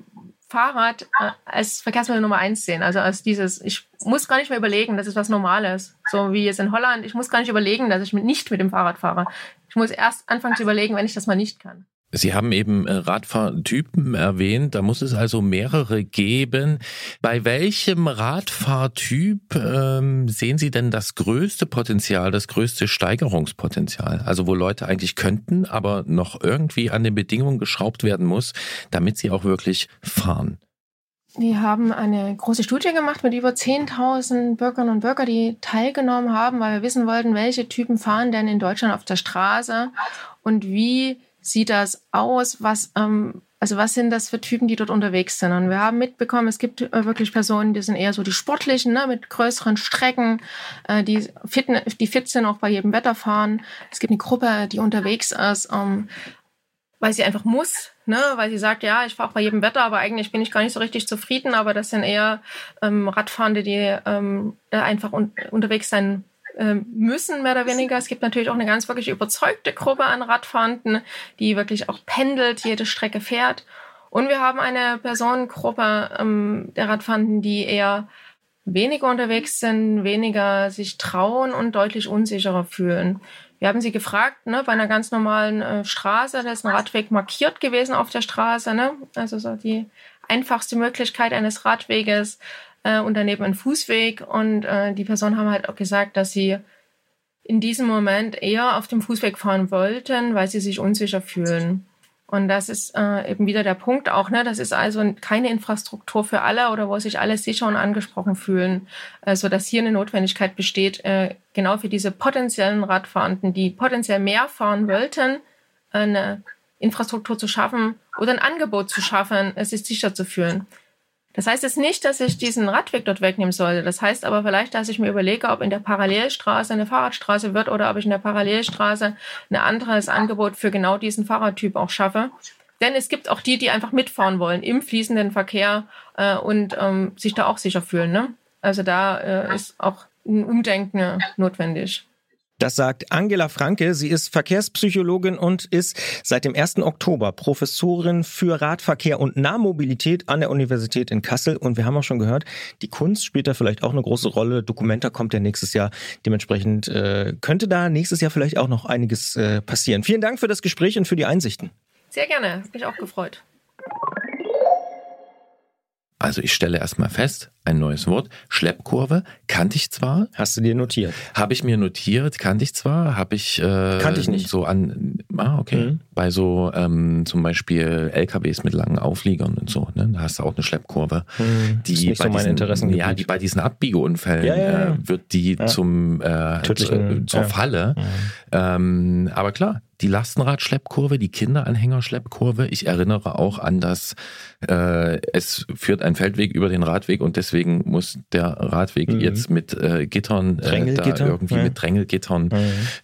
Fahrrad äh, als Verkehrsmittel Nummer eins sehen. Also als dieses, ich muss gar nicht mehr überlegen, das ist was Normales. So wie jetzt in Holland, ich muss gar nicht überlegen, dass ich mit, nicht mit dem Fahrrad fahre. Ich muss erst anfangen zu überlegen, wenn ich das mal nicht kann. Sie haben eben äh, Radfahrtypen erwähnt, da muss es also mehrere geben. Bei welchem Radfahrtyp ähm, sehen Sie denn das größte Potenzial, das größte Steigerungspotenzial? Also wo Leute eigentlich könnten, aber noch irgendwie an den Bedingungen geschraubt werden muss, damit sie auch wirklich fahren. Wir haben eine große Studie gemacht mit über 10.000 Bürgerinnen und Bürgern, die teilgenommen haben, weil wir wissen wollten, welche Typen fahren denn in Deutschland auf der Straße und wie sieht das aus? Was, ähm, also was sind das für Typen, die dort unterwegs sind? Und wir haben mitbekommen, es gibt äh, wirklich Personen, die sind eher so die sportlichen, ne, mit größeren Strecken, äh, die, fit, die fit sind, auch bei jedem Wetter fahren. Es gibt eine Gruppe, die unterwegs ist, ähm, weil sie einfach muss, ne, weil sie sagt, ja, ich fahre auch bei jedem Wetter, aber eigentlich bin ich gar nicht so richtig zufrieden. Aber das sind eher ähm, Radfahrende, die ähm, einfach un unterwegs sein müssen, mehr oder weniger. Es gibt natürlich auch eine ganz wirklich überzeugte Gruppe an Radfahrenden, die wirklich auch pendelt, jede Strecke fährt. Und wir haben eine Personengruppe ähm, der Radfahrenden, die eher weniger unterwegs sind, weniger sich trauen und deutlich unsicherer fühlen. Wir haben sie gefragt, ne, bei einer ganz normalen äh, Straße, da ist ein Radweg markiert gewesen auf der Straße, ne? also so die einfachste Möglichkeit eines Radweges äh, und daneben ein Fußweg. Und äh, die Personen haben halt auch gesagt, dass sie in diesem Moment eher auf dem Fußweg fahren wollten, weil sie sich unsicher fühlen. Und das ist äh, eben wieder der Punkt auch, ne? Das ist also keine Infrastruktur für alle oder wo sich alle sicher und angesprochen fühlen, äh, so dass hier eine Notwendigkeit besteht, äh, genau für diese potenziellen Radfahrenden, die potenziell mehr fahren wollten, eine Infrastruktur zu schaffen oder ein Angebot zu schaffen, es sich sicher zu fühlen. Das heißt jetzt nicht, dass ich diesen Radweg dort wegnehmen sollte. Das heißt aber vielleicht, dass ich mir überlege, ob in der Parallelstraße eine Fahrradstraße wird oder ob ich in der Parallelstraße ein anderes Angebot für genau diesen Fahrradtyp auch schaffe. Denn es gibt auch die, die einfach mitfahren wollen im fließenden Verkehr äh, und ähm, sich da auch sicher fühlen. Ne? Also da äh, ist auch ein Umdenken notwendig. Das sagt Angela Franke. Sie ist Verkehrspsychologin und ist seit dem 1. Oktober Professorin für Radverkehr und Nahmobilität an der Universität in Kassel. Und wir haben auch schon gehört, die Kunst spielt da vielleicht auch eine große Rolle. Dokumenta kommt ja nächstes Jahr. Dementsprechend äh, könnte da nächstes Jahr vielleicht auch noch einiges äh, passieren. Vielen Dank für das Gespräch und für die Einsichten. Sehr gerne. Hat mich auch gefreut. Also ich stelle erstmal fest, ein neues Wort, Schleppkurve, kannte ich zwar. Hast du dir notiert? Habe ich mir notiert, kannte ich zwar, habe ich... Äh, kannte ich nicht. So an, ah, okay. Mhm. Bei so ähm, zum Beispiel LKWs mit langen Aufliegern und so, ne? da hast du auch eine Schleppkurve. Mhm. Die bei so meine Interessen Ja, die bei diesen Abbiegeunfällen ja, ja, ja. Äh, wird die zum äh, Tödlichen, zur Falle. Mhm. Ähm, aber klar, die Lastenradschleppkurve, die Kinderanhängerschleppkurve. Ich erinnere auch an das, äh, es führt ein Feldweg über den Radweg und deswegen muss der Radweg mhm. jetzt mit äh, Gittern, äh, da irgendwie ja. mit Drängelgittern mhm.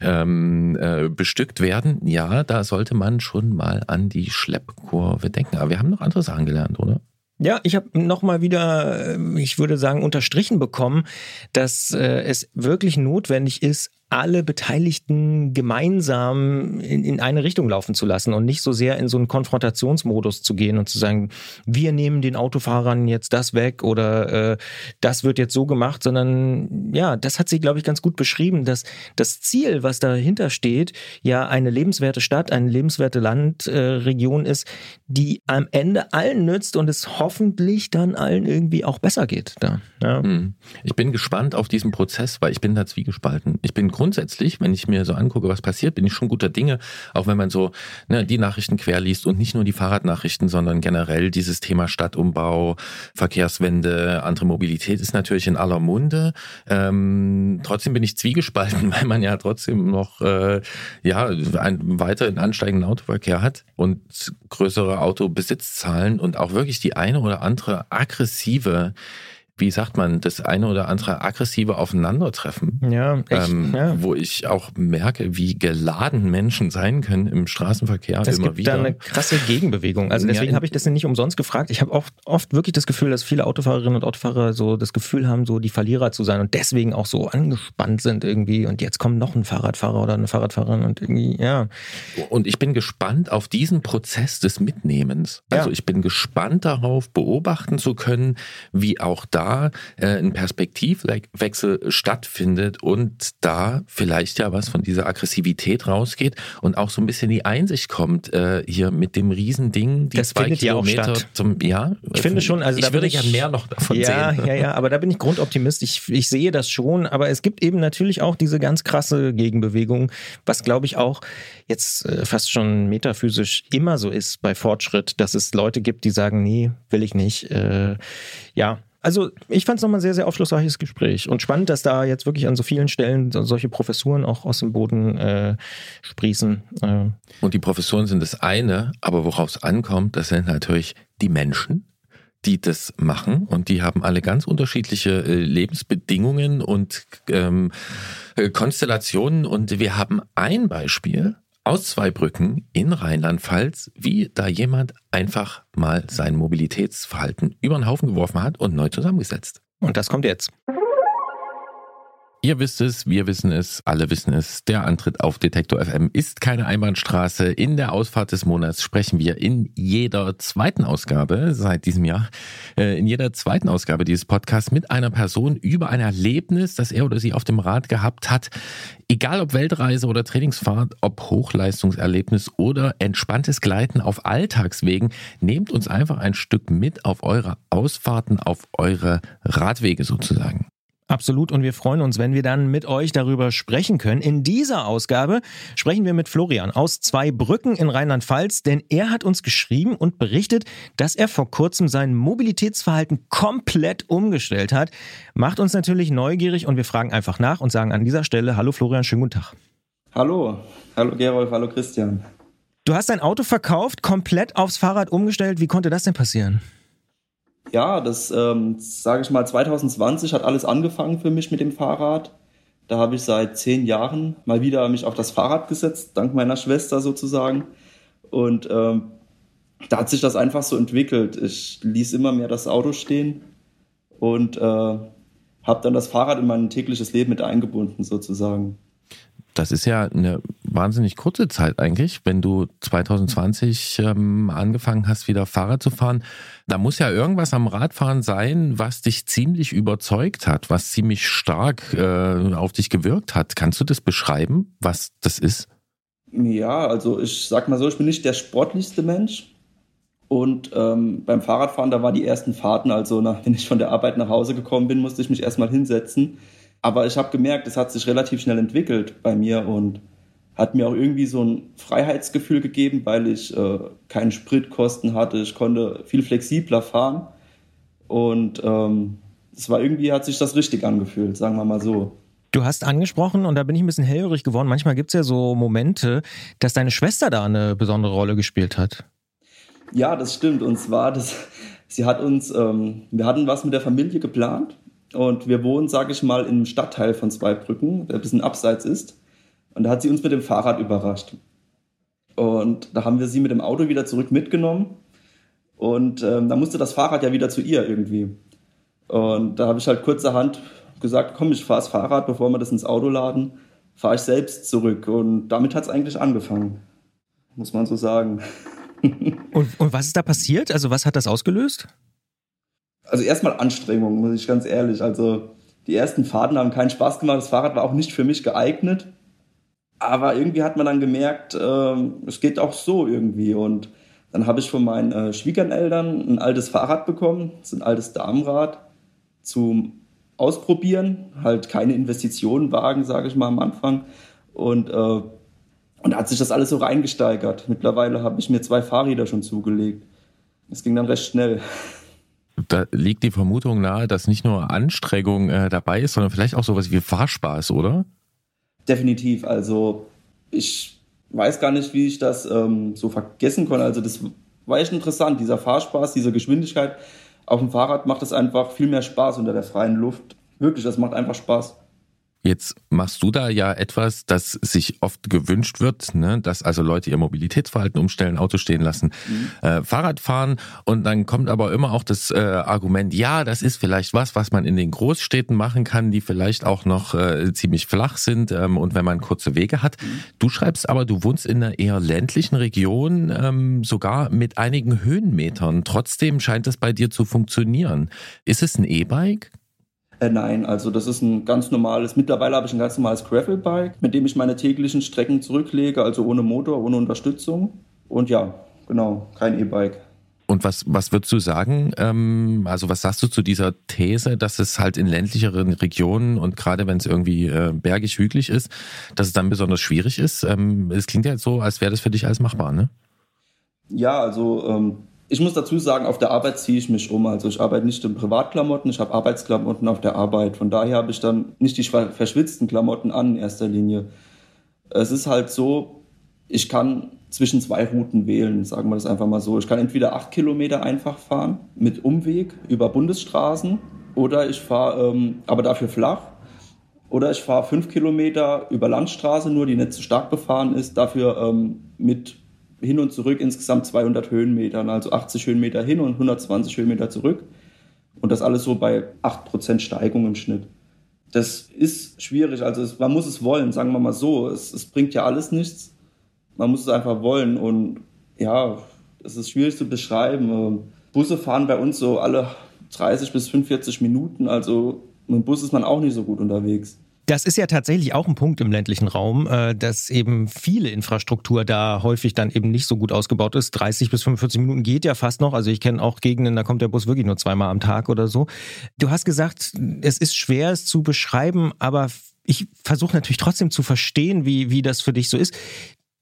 ähm, äh, bestückt werden. Ja, da sollte man schon mal an die Schleppkurve denken. Aber wir haben noch andere Sachen gelernt, oder? Ja, ich habe nochmal wieder, äh, ich würde sagen, unterstrichen bekommen, dass äh, es wirklich notwendig ist, alle Beteiligten gemeinsam in, in eine Richtung laufen zu lassen und nicht so sehr in so einen Konfrontationsmodus zu gehen und zu sagen, wir nehmen den Autofahrern jetzt das weg oder äh, das wird jetzt so gemacht, sondern ja, das hat sie, glaube ich, ganz gut beschrieben, dass das Ziel, was dahinter steht, ja eine lebenswerte Stadt, eine lebenswerte Landregion äh, ist, die am Ende allen nützt und es hoffentlich dann allen irgendwie auch besser geht. Da, ja. Hm. Ich bin gespannt auf diesen Prozess, weil ich bin da zwiegespalten. Ich bin grundsätzlich, wenn ich mir so angucke, was passiert, bin ich schon guter Dinge, auch wenn man so ne, die Nachrichten querliest und nicht nur die Fahrradnachrichten, sondern generell dieses Thema Stadtumbau, Verkehrswende, andere Mobilität ist natürlich in aller Munde. Ähm, trotzdem bin ich zwiegespalten, weil man ja trotzdem noch äh, ja einen weiteren ansteigenden Autoverkehr hat und größere Autobesitzzahlen und auch wirklich die eine oder andere aggressive wie sagt man, das eine oder andere aggressive Aufeinandertreffen. Ja, echt, ähm, ja. Wo ich auch merke, wie geladen Menschen sein können im Straßenverkehr es immer gibt wieder. Da eine krasse Gegenbewegung. Also deswegen ja, habe ich das nicht umsonst gefragt. Ich habe oft, oft wirklich das Gefühl, dass viele Autofahrerinnen und Autofahrer so das Gefühl haben, so die Verlierer zu sein und deswegen auch so angespannt sind irgendwie. Und jetzt kommt noch ein Fahrradfahrer oder eine Fahrradfahrerin und irgendwie, ja. Und ich bin gespannt auf diesen Prozess des Mitnehmens. Also ja. ich bin gespannt darauf, beobachten zu können, wie auch da äh, ein Perspektivwechsel stattfindet und da vielleicht ja was von dieser Aggressivität rausgeht und auch so ein bisschen die Einsicht kommt, äh, hier mit dem Riesending, die das zwei Kilometer ja zum, ja. Ich finde schon, also ich da würde ich, ja mehr noch davon ja, sehen. Ja, ja, aber da bin ich Grundoptimist. Ich, ich sehe das schon, aber es gibt eben natürlich auch diese ganz krasse Gegenbewegung, was glaube ich auch jetzt äh, fast schon metaphysisch immer so ist bei Fortschritt, dass es Leute gibt, die sagen, nee, will ich nicht. Äh, ja, Also ich fand es nochmal ein sehr, sehr aufschlussreiches Gespräch und spannend, dass da jetzt wirklich an so vielen Stellen solche Professuren auch aus dem Boden äh, sprießen. Äh. Und die Professuren sind das eine, aber worauf es ankommt, das sind natürlich die Menschen, die das machen und die haben alle ganz unterschiedliche äh, Lebensbedingungen und ähm, äh, Konstellationen und wir haben ein Beispiel aus zwei Brücken in Rheinland-Pfalz, wie da jemand einfach mal sein Mobilitätsverhalten über den Haufen geworfen hat und neu zusammengesetzt. Und das kommt jetzt. Ihr wisst es, wir wissen es, alle wissen es. Der Antritt auf Detektor FM ist keine Einbahnstraße. In der Ausfahrt des Monats sprechen wir in jeder zweiten Ausgabe seit diesem Jahr, äh, in jeder zweiten Ausgabe dieses Podcasts mit einer Person über ein Erlebnis, das er oder sie auf dem Rad gehabt hat. Egal ob Weltreise oder Trainingsfahrt, ob Hochleistungserlebnis oder entspanntes Gleiten auf Alltagswegen, nehmt uns einfach ein Stück mit auf eure Ausfahrten, auf eure Radwege sozusagen. Absolut. Und wir freuen uns, wenn wir dann mit euch darüber sprechen können. In dieser Ausgabe sprechen wir mit Florian aus zwei Brücken in Rheinland-Pfalz, denn er hat uns geschrieben und berichtet, dass er vor kurzem sein Mobilitätsverhalten komplett umgestellt hat. Macht uns natürlich neugierig und wir fragen einfach nach und sagen an dieser Stelle, hallo Florian, schönen guten Tag. Hallo, hallo Gerolf, hallo Christian. Du hast dein Auto verkauft, komplett aufs Fahrrad umgestellt. Wie konnte das denn passieren? Ja, das ähm, sage ich mal, 2020 hat alles angefangen für mich mit dem Fahrrad. Da habe ich seit zehn Jahren mal wieder mich auf das Fahrrad gesetzt, dank meiner Schwester sozusagen. Und ähm, da hat sich das einfach so entwickelt. Ich ließ immer mehr das Auto stehen und äh, habe dann das Fahrrad in mein tägliches Leben mit eingebunden sozusagen das ist ja eine wahnsinnig kurze Zeit eigentlich, wenn du 2020 ähm, angefangen hast, wieder Fahrrad zu fahren. Da muss ja irgendwas am Radfahren sein, was dich ziemlich überzeugt hat, was ziemlich stark äh, auf dich gewirkt hat. Kannst du das beschreiben, was das ist? Ja, also ich sag mal so, ich bin nicht der sportlichste Mensch. Und ähm, beim Fahrradfahren, da waren die ersten Fahrten, also nach, wenn ich von der Arbeit nach Hause gekommen bin, musste ich mich erstmal hinsetzen aber ich habe gemerkt, es hat sich relativ schnell entwickelt bei mir und hat mir auch irgendwie so ein Freiheitsgefühl gegeben, weil ich äh, keine Spritkosten hatte. Ich konnte viel flexibler fahren und ähm, es war irgendwie, hat sich das richtig angefühlt, sagen wir mal so. Du hast angesprochen, und da bin ich ein bisschen hellhörig geworden, manchmal gibt es ja so Momente, dass deine Schwester da eine besondere Rolle gespielt hat. Ja, das stimmt. Und zwar, das, sie hat uns, ähm, wir hatten was mit der Familie geplant und wir wohnen, sage ich mal, im Stadtteil von Zweibrücken, der ein bisschen abseits ist. Und da hat sie uns mit dem Fahrrad überrascht. Und da haben wir sie mit dem Auto wieder zurück mitgenommen. Und ähm, da musste das Fahrrad ja wieder zu ihr irgendwie. Und da habe ich halt kurzerhand gesagt, komm, ich fahre das Fahrrad, bevor wir das ins Auto laden, fahre ich selbst zurück. Und damit hat es eigentlich angefangen, muss man so sagen. und, und was ist da passiert? Also was hat das ausgelöst? Also erstmal Anstrengung, muss ich ganz ehrlich. Also die ersten Fahrten haben keinen Spaß gemacht. Das Fahrrad war auch nicht für mich geeignet. Aber irgendwie hat man dann gemerkt, äh, es geht auch so irgendwie. Und dann habe ich von meinen äh, Schwiegereltern ein altes Fahrrad bekommen, das ist ein altes Damenrad zum Ausprobieren. Halt keine Investitionen wagen, sage ich mal am Anfang. Und, äh, und da hat sich das alles so reingesteigert. Mittlerweile habe ich mir zwei Fahrräder schon zugelegt. Es ging dann recht schnell. Da liegt die Vermutung nahe, dass nicht nur Anstrengung äh, dabei ist, sondern vielleicht auch sowas wie Fahrspaß, oder? Definitiv. Also ich weiß gar nicht, wie ich das ähm, so vergessen konnte. Also das war echt interessant, dieser Fahrspaß, diese Geschwindigkeit. Auf dem Fahrrad macht es einfach viel mehr Spaß unter der freien Luft. Wirklich, das macht einfach Spaß. Jetzt machst du da ja etwas, das sich oft gewünscht wird, ne? dass also Leute ihr Mobilitätsverhalten umstellen, Auto stehen lassen, mhm. äh, Fahrrad fahren und dann kommt aber immer auch das äh, Argument, ja, das ist vielleicht was, was man in den Großstädten machen kann, die vielleicht auch noch äh, ziemlich flach sind ähm, und wenn man kurze Wege hat. Mhm. Du schreibst aber, du wohnst in einer eher ländlichen Region, ähm, sogar mit einigen Höhenmetern. Trotzdem scheint es bei dir zu funktionieren. Ist es ein E-Bike? Äh, nein, also das ist ein ganz normales, mittlerweile habe ich ein ganz normales Gravelbike, mit dem ich meine täglichen Strecken zurücklege, also ohne Motor, ohne Unterstützung. Und ja, genau, kein E-Bike. Und was, was würdest du sagen? Ähm, also was sagst du zu dieser These, dass es halt in ländlicheren Regionen und gerade wenn es irgendwie äh, bergig hügelig ist, dass es dann besonders schwierig ist? Ähm, es klingt ja jetzt so, als wäre das für dich alles machbar, ne? Ja, also ähm, Ich muss dazu sagen, auf der Arbeit ziehe ich mich um. Also ich arbeite nicht in Privatklamotten, ich habe Arbeitsklamotten auf der Arbeit. Von daher habe ich dann nicht die verschwitzten Klamotten an in erster Linie. Es ist halt so, ich kann zwischen zwei Routen wählen, sagen wir das einfach mal so. Ich kann entweder acht Kilometer einfach fahren mit Umweg über Bundesstraßen oder ich fahre ähm, aber dafür flach oder ich fahre fünf Kilometer über Landstraße nur, die nicht zu stark befahren ist, dafür ähm, mit hin und zurück insgesamt 200 Höhenmetern, also 80 Höhenmeter hin und 120 Höhenmeter zurück. Und das alles so bei 8% Steigung im Schnitt. Das ist schwierig, also es, man muss es wollen, sagen wir mal so. Es, es bringt ja alles nichts. Man muss es einfach wollen und ja, es ist schwierig zu beschreiben. Ähm, Busse fahren bei uns so alle 30 bis 45 Minuten, also mit dem Bus ist man auch nicht so gut unterwegs. Das ist ja tatsächlich auch ein Punkt im ländlichen Raum, äh, dass eben viele Infrastruktur da häufig dann eben nicht so gut ausgebaut ist. 30 bis 45 Minuten geht ja fast noch. Also ich kenne auch Gegenden, da kommt der Bus wirklich nur zweimal am Tag oder so. Du hast gesagt, es ist schwer, es zu beschreiben, aber ich versuche natürlich trotzdem zu verstehen, wie, wie das für dich so ist.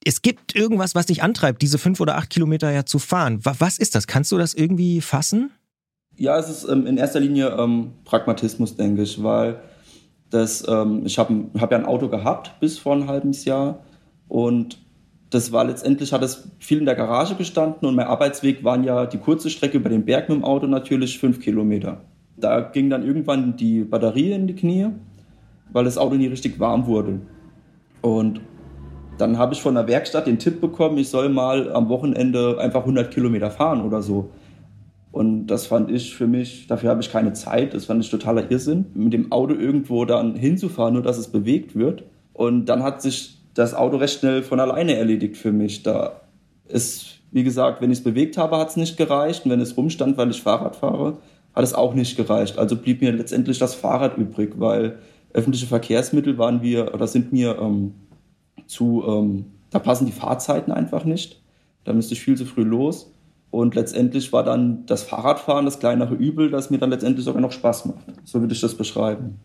Es gibt irgendwas, was dich antreibt, diese fünf oder acht Kilometer ja zu fahren. Was ist das? Kannst du das irgendwie fassen? Ja, es ist ähm, in erster Linie ähm, Pragmatismus, denke ich, weil das, ähm, ich habe hab ja ein Auto gehabt bis vor ein halbes Jahr und das war letztendlich, hat es viel in der Garage gestanden und mein Arbeitsweg waren ja die kurze Strecke über den Berg mit dem Auto natürlich fünf Kilometer. Da ging dann irgendwann die Batterie in die Knie, weil das Auto nie richtig warm wurde. Und dann habe ich von der Werkstatt den Tipp bekommen, ich soll mal am Wochenende einfach 100 Kilometer fahren oder so. Und das fand ich für mich, dafür habe ich keine Zeit, das fand ich totaler Irrsinn, mit dem Auto irgendwo dann hinzufahren, nur dass es bewegt wird. Und dann hat sich das Auto recht schnell von alleine erledigt für mich. Da ist, wie gesagt, wenn ich es bewegt habe, hat es nicht gereicht. Und wenn es rumstand, weil ich Fahrrad fahre, hat es auch nicht gereicht. Also blieb mir letztendlich das Fahrrad übrig, weil öffentliche Verkehrsmittel waren wir oder sind mir ähm, zu, ähm, da passen die Fahrzeiten einfach nicht. Da müsste ich viel zu früh los. Und letztendlich war dann das Fahrradfahren das kleinere Übel, das mir dann letztendlich sogar noch Spaß macht. So würde ich das beschreiben.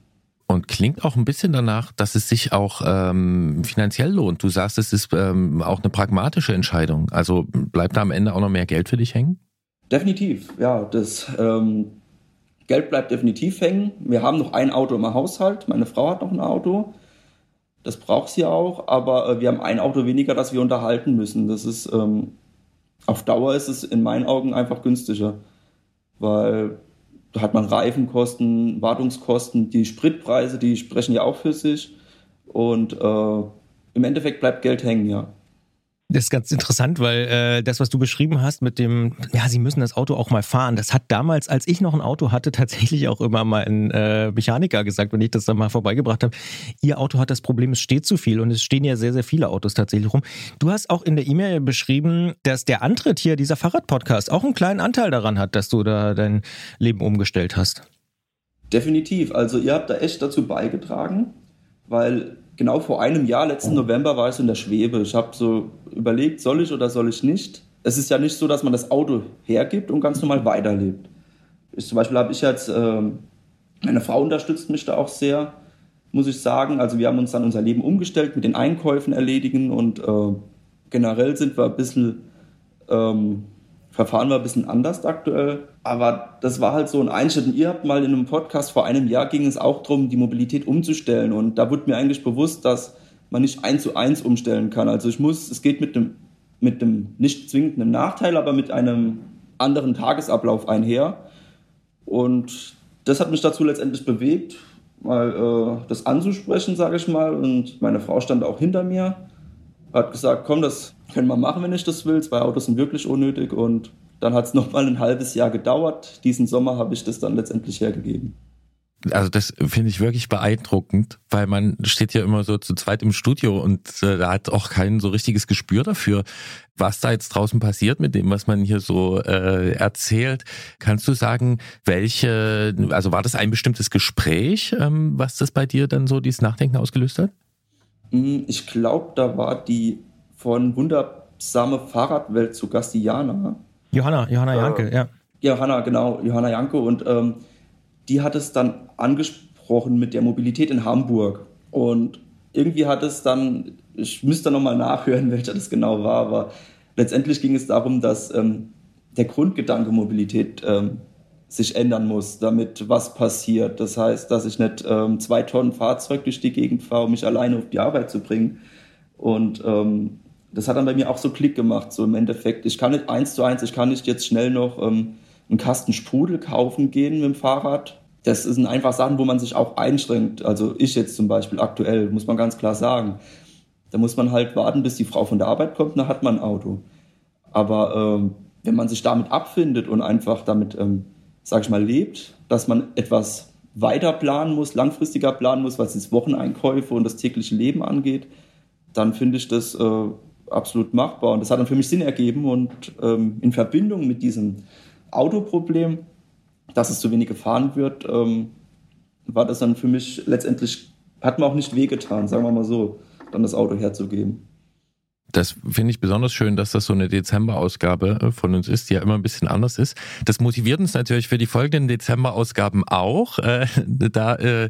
Und klingt auch ein bisschen danach, dass es sich auch ähm, finanziell lohnt. Du sagst, es ist ähm, auch eine pragmatische Entscheidung. Also bleibt da am Ende auch noch mehr Geld für dich hängen? Definitiv, ja. Das ähm, Geld bleibt definitiv hängen. Wir haben noch ein Auto im Haushalt. Meine Frau hat noch ein Auto. Das braucht sie auch. Aber äh, wir haben ein Auto weniger, das wir unterhalten müssen. Das ist ähm, auf Dauer ist es in meinen Augen einfach günstiger, weil da hat man Reifenkosten, Wartungskosten, die Spritpreise, die sprechen ja auch für sich und äh, im Endeffekt bleibt Geld hängen, ja. Das ist ganz interessant, weil äh, das, was du beschrieben hast mit dem, ja, sie müssen das Auto auch mal fahren, das hat damals, als ich noch ein Auto hatte, tatsächlich auch immer mal ein äh, Mechaniker gesagt, wenn ich das dann mal vorbeigebracht habe. Ihr Auto hat das Problem, es steht zu viel und es stehen ja sehr, sehr viele Autos tatsächlich rum. Du hast auch in der E-Mail beschrieben, dass der Antritt hier, dieser Fahrradpodcast, auch einen kleinen Anteil daran hat, dass du da dein Leben umgestellt hast. Definitiv. Also ihr habt da echt dazu beigetragen, weil genau vor einem Jahr, letzten November, war ich in der Schwebe. Ich habe so überlegt, soll ich oder soll ich nicht. Es ist ja nicht so, dass man das Auto hergibt und ganz normal weiterlebt. Ich, zum Beispiel habe ich jetzt, äh, meine Frau unterstützt mich da auch sehr, muss ich sagen. Also wir haben uns dann unser Leben umgestellt, mit den Einkäufen erledigen und äh, generell sind wir ein bisschen ähm, verfahren wir ein bisschen anders aktuell. Aber das war halt so ein Einschnitt. Und ihr habt mal in einem Podcast vor einem Jahr ging es auch darum, die Mobilität umzustellen. Und da wurde mir eigentlich bewusst, dass man nicht eins zu eins umstellen kann. Also ich muss, es geht mit dem, mit dem nicht zwingend einem Nachteil, aber mit einem anderen Tagesablauf einher. Und das hat mich dazu letztendlich bewegt, mal äh, das anzusprechen, sage ich mal. Und meine Frau stand auch hinter mir hat gesagt, komm, das können wir machen, wenn ich das will. Zwei Autos sind wirklich unnötig und dann hat es nochmal ein halbes Jahr gedauert. Diesen Sommer habe ich das dann letztendlich hergegeben. Also das finde ich wirklich beeindruckend, weil man steht ja immer so zu zweit im Studio und äh, da hat auch kein so richtiges Gespür dafür, was da jetzt draußen passiert mit dem, was man hier so äh, erzählt. Kannst du sagen, welche, also war das ein bestimmtes Gespräch, ähm, was das bei dir dann so dieses Nachdenken ausgelöst hat? Hm, ich glaube, da war die von Wundersame Fahrradwelt zu Gast, die Jana. Johanna, Johanna Janke, äh, ja. Johanna, genau, Johanna Janke. Und ähm, die hat es dann angesprochen mit der Mobilität in Hamburg. Und irgendwie hat es dann, ich müsste nochmal nachhören, welcher das genau war, aber letztendlich ging es darum, dass ähm, der Grundgedanke Mobilität ähm, sich ändern muss, damit was passiert. Das heißt, dass ich nicht ähm, zwei Tonnen Fahrzeug durch die Gegend fahre, um mich alleine auf die Arbeit zu bringen. Und ähm, das hat dann bei mir auch so Klick gemacht, so im Endeffekt. Ich kann nicht eins zu eins, ich kann nicht jetzt schnell noch ähm, einen Kasten Sprudel kaufen gehen mit dem Fahrrad. Das sind einfach Sachen, wo man sich auch einschränkt. Also ich jetzt zum Beispiel aktuell, muss man ganz klar sagen. Da muss man halt warten, bis die Frau von der Arbeit kommt, dann hat man ein Auto. Aber ähm, wenn man sich damit abfindet und einfach damit, ähm, sag ich mal, lebt, dass man etwas weiter planen muss, langfristiger planen muss, was jetzt Wocheneinkäufe und das tägliche Leben angeht, dann finde ich das äh, absolut machbar. Und das hat dann für mich Sinn ergeben und ähm, in Verbindung mit diesem Autoproblem, dass es zu wenig gefahren wird, ähm, war das dann für mich letztendlich, hat mir auch nicht wehgetan, sagen wir mal so, dann das Auto herzugeben. Das finde ich besonders schön, dass das so eine Dezember-Ausgabe äh, von uns ist, die ja immer ein bisschen anders ist. Das motiviert uns natürlich für die folgenden Dezember-Ausgaben auch, äh, da äh,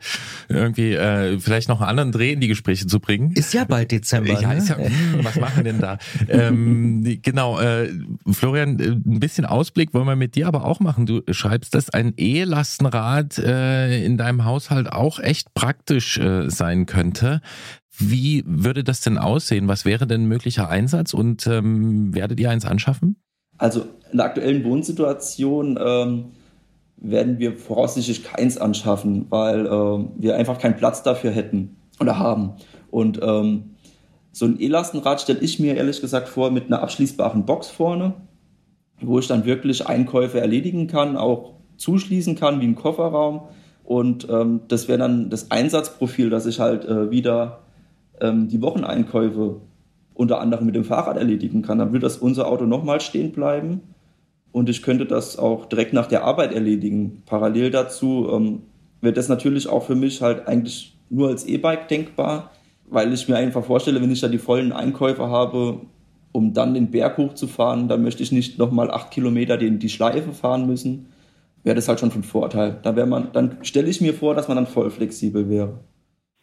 irgendwie äh, vielleicht noch einen anderen Dreh in die Gespräche zu bringen. Ist ja bald Dezember. Ja, ne? ist ja, hm, was machen wir denn da? ähm, genau, äh, Florian, äh, ein bisschen Ausblick wollen wir mit dir aber auch machen. Du schreibst, dass ein E-Lastenrad äh, in deinem Haushalt auch echt praktisch sein könnte. Wie würde das denn aussehen? Was wäre denn ein möglicher Einsatz und ähm, werdet ihr eins anschaffen? Also in der aktuellen Wohnsituation ähm, werden wir voraussichtlich keins anschaffen, weil ähm, wir einfach keinen Platz dafür hätten oder haben. Und ähm, so ein E-Lastenrad stelle ich mir ehrlich gesagt vor mit einer abschließbaren Box vorne, wo ich dann wirklich Einkäufe erledigen kann, auch zuschließen kann wie ein Kofferraum. Und ähm, das wäre dann das Einsatzprofil, dass ich halt äh, wieder ähm, die Wocheneinkäufe unter anderem mit dem Fahrrad erledigen kann, dann würde das unser Auto nochmal stehen bleiben und ich könnte das auch direkt nach der Arbeit erledigen. Parallel dazu ähm, wird das natürlich auch für mich halt eigentlich nur als E-Bike denkbar, weil ich mir einfach vorstelle, wenn ich da die vollen Einkäufe habe, um dann den Berg hochzufahren, dann möchte ich nicht nochmal acht Kilometer die, die Schleife fahren müssen. Wäre das halt schon von Vorteil. Da wäre man, dann stelle ich mir vor, dass man dann voll flexibel wäre.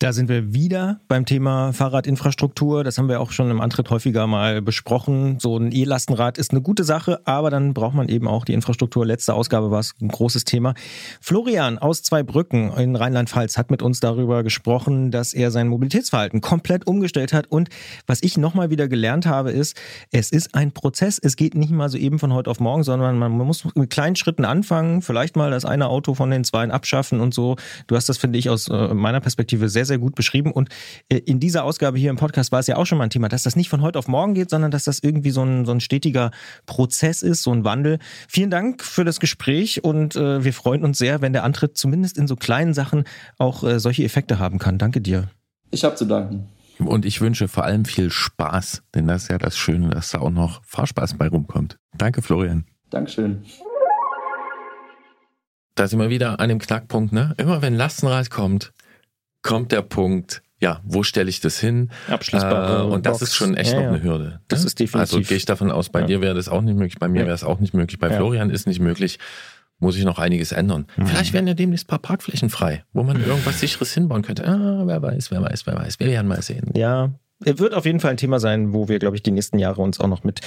Da sind wir wieder beim Thema Fahrradinfrastruktur. Das haben wir auch schon im Antritt häufiger mal besprochen. So ein E-Lastenrad ist eine gute Sache, aber dann braucht man eben auch die Infrastruktur. Letzte Ausgabe war es ein großes Thema. Florian aus Zweibrücken in Rheinland-Pfalz hat mit uns darüber gesprochen, dass er sein Mobilitätsverhalten komplett umgestellt hat. Und was ich nochmal wieder gelernt habe, ist, es ist ein Prozess. Es geht nicht mal so eben von heute auf morgen, sondern man muss mit kleinen Schritten anfangen. Vielleicht mal das eine Auto von den zwei abschaffen und so. Du hast das, finde ich, aus äh, meiner Perspektive sehr sehr gut beschrieben. Und äh, in dieser Ausgabe hier im Podcast war es ja auch schon mal ein Thema, dass das nicht von heute auf morgen geht, sondern dass das irgendwie so ein, so ein stetiger Prozess ist, so ein Wandel. Vielen Dank für das Gespräch und äh, wir freuen uns sehr, wenn der Antritt zumindest in so kleinen Sachen auch äh, solche Effekte haben kann. Danke dir. Ich habe zu danken. Und ich wünsche vor allem viel Spaß, denn das ist ja das Schöne, dass da auch noch Fahrspaß bei rumkommt. Danke, Florian. Dankeschön. Da sind wir wieder an dem Knackpunkt, ne? Immer wenn Lastenrad kommt, kommt der Punkt, ja, wo stelle ich das hin? Abschließbare äh, Und das Box. ist schon echt ja, noch ja. eine Hürde. Das ne? ist definitiv. Also gehe ich davon aus, bei Ja. dir wäre das auch nicht möglich, bei mir wäre es auch nicht möglich, bei. Florian ist nicht möglich. Muss ich noch einiges ändern. Mhm. Vielleicht werden ja demnächst ein paar Parkflächen frei, wo man irgendwas sicheres hinbauen könnte. Ah, wer weiß, wer weiß, wer weiß. Wir werden mal sehen. Ja, wird auf jeden Fall ein Thema sein, wo wir, glaube ich, die nächsten Jahre uns auch noch mit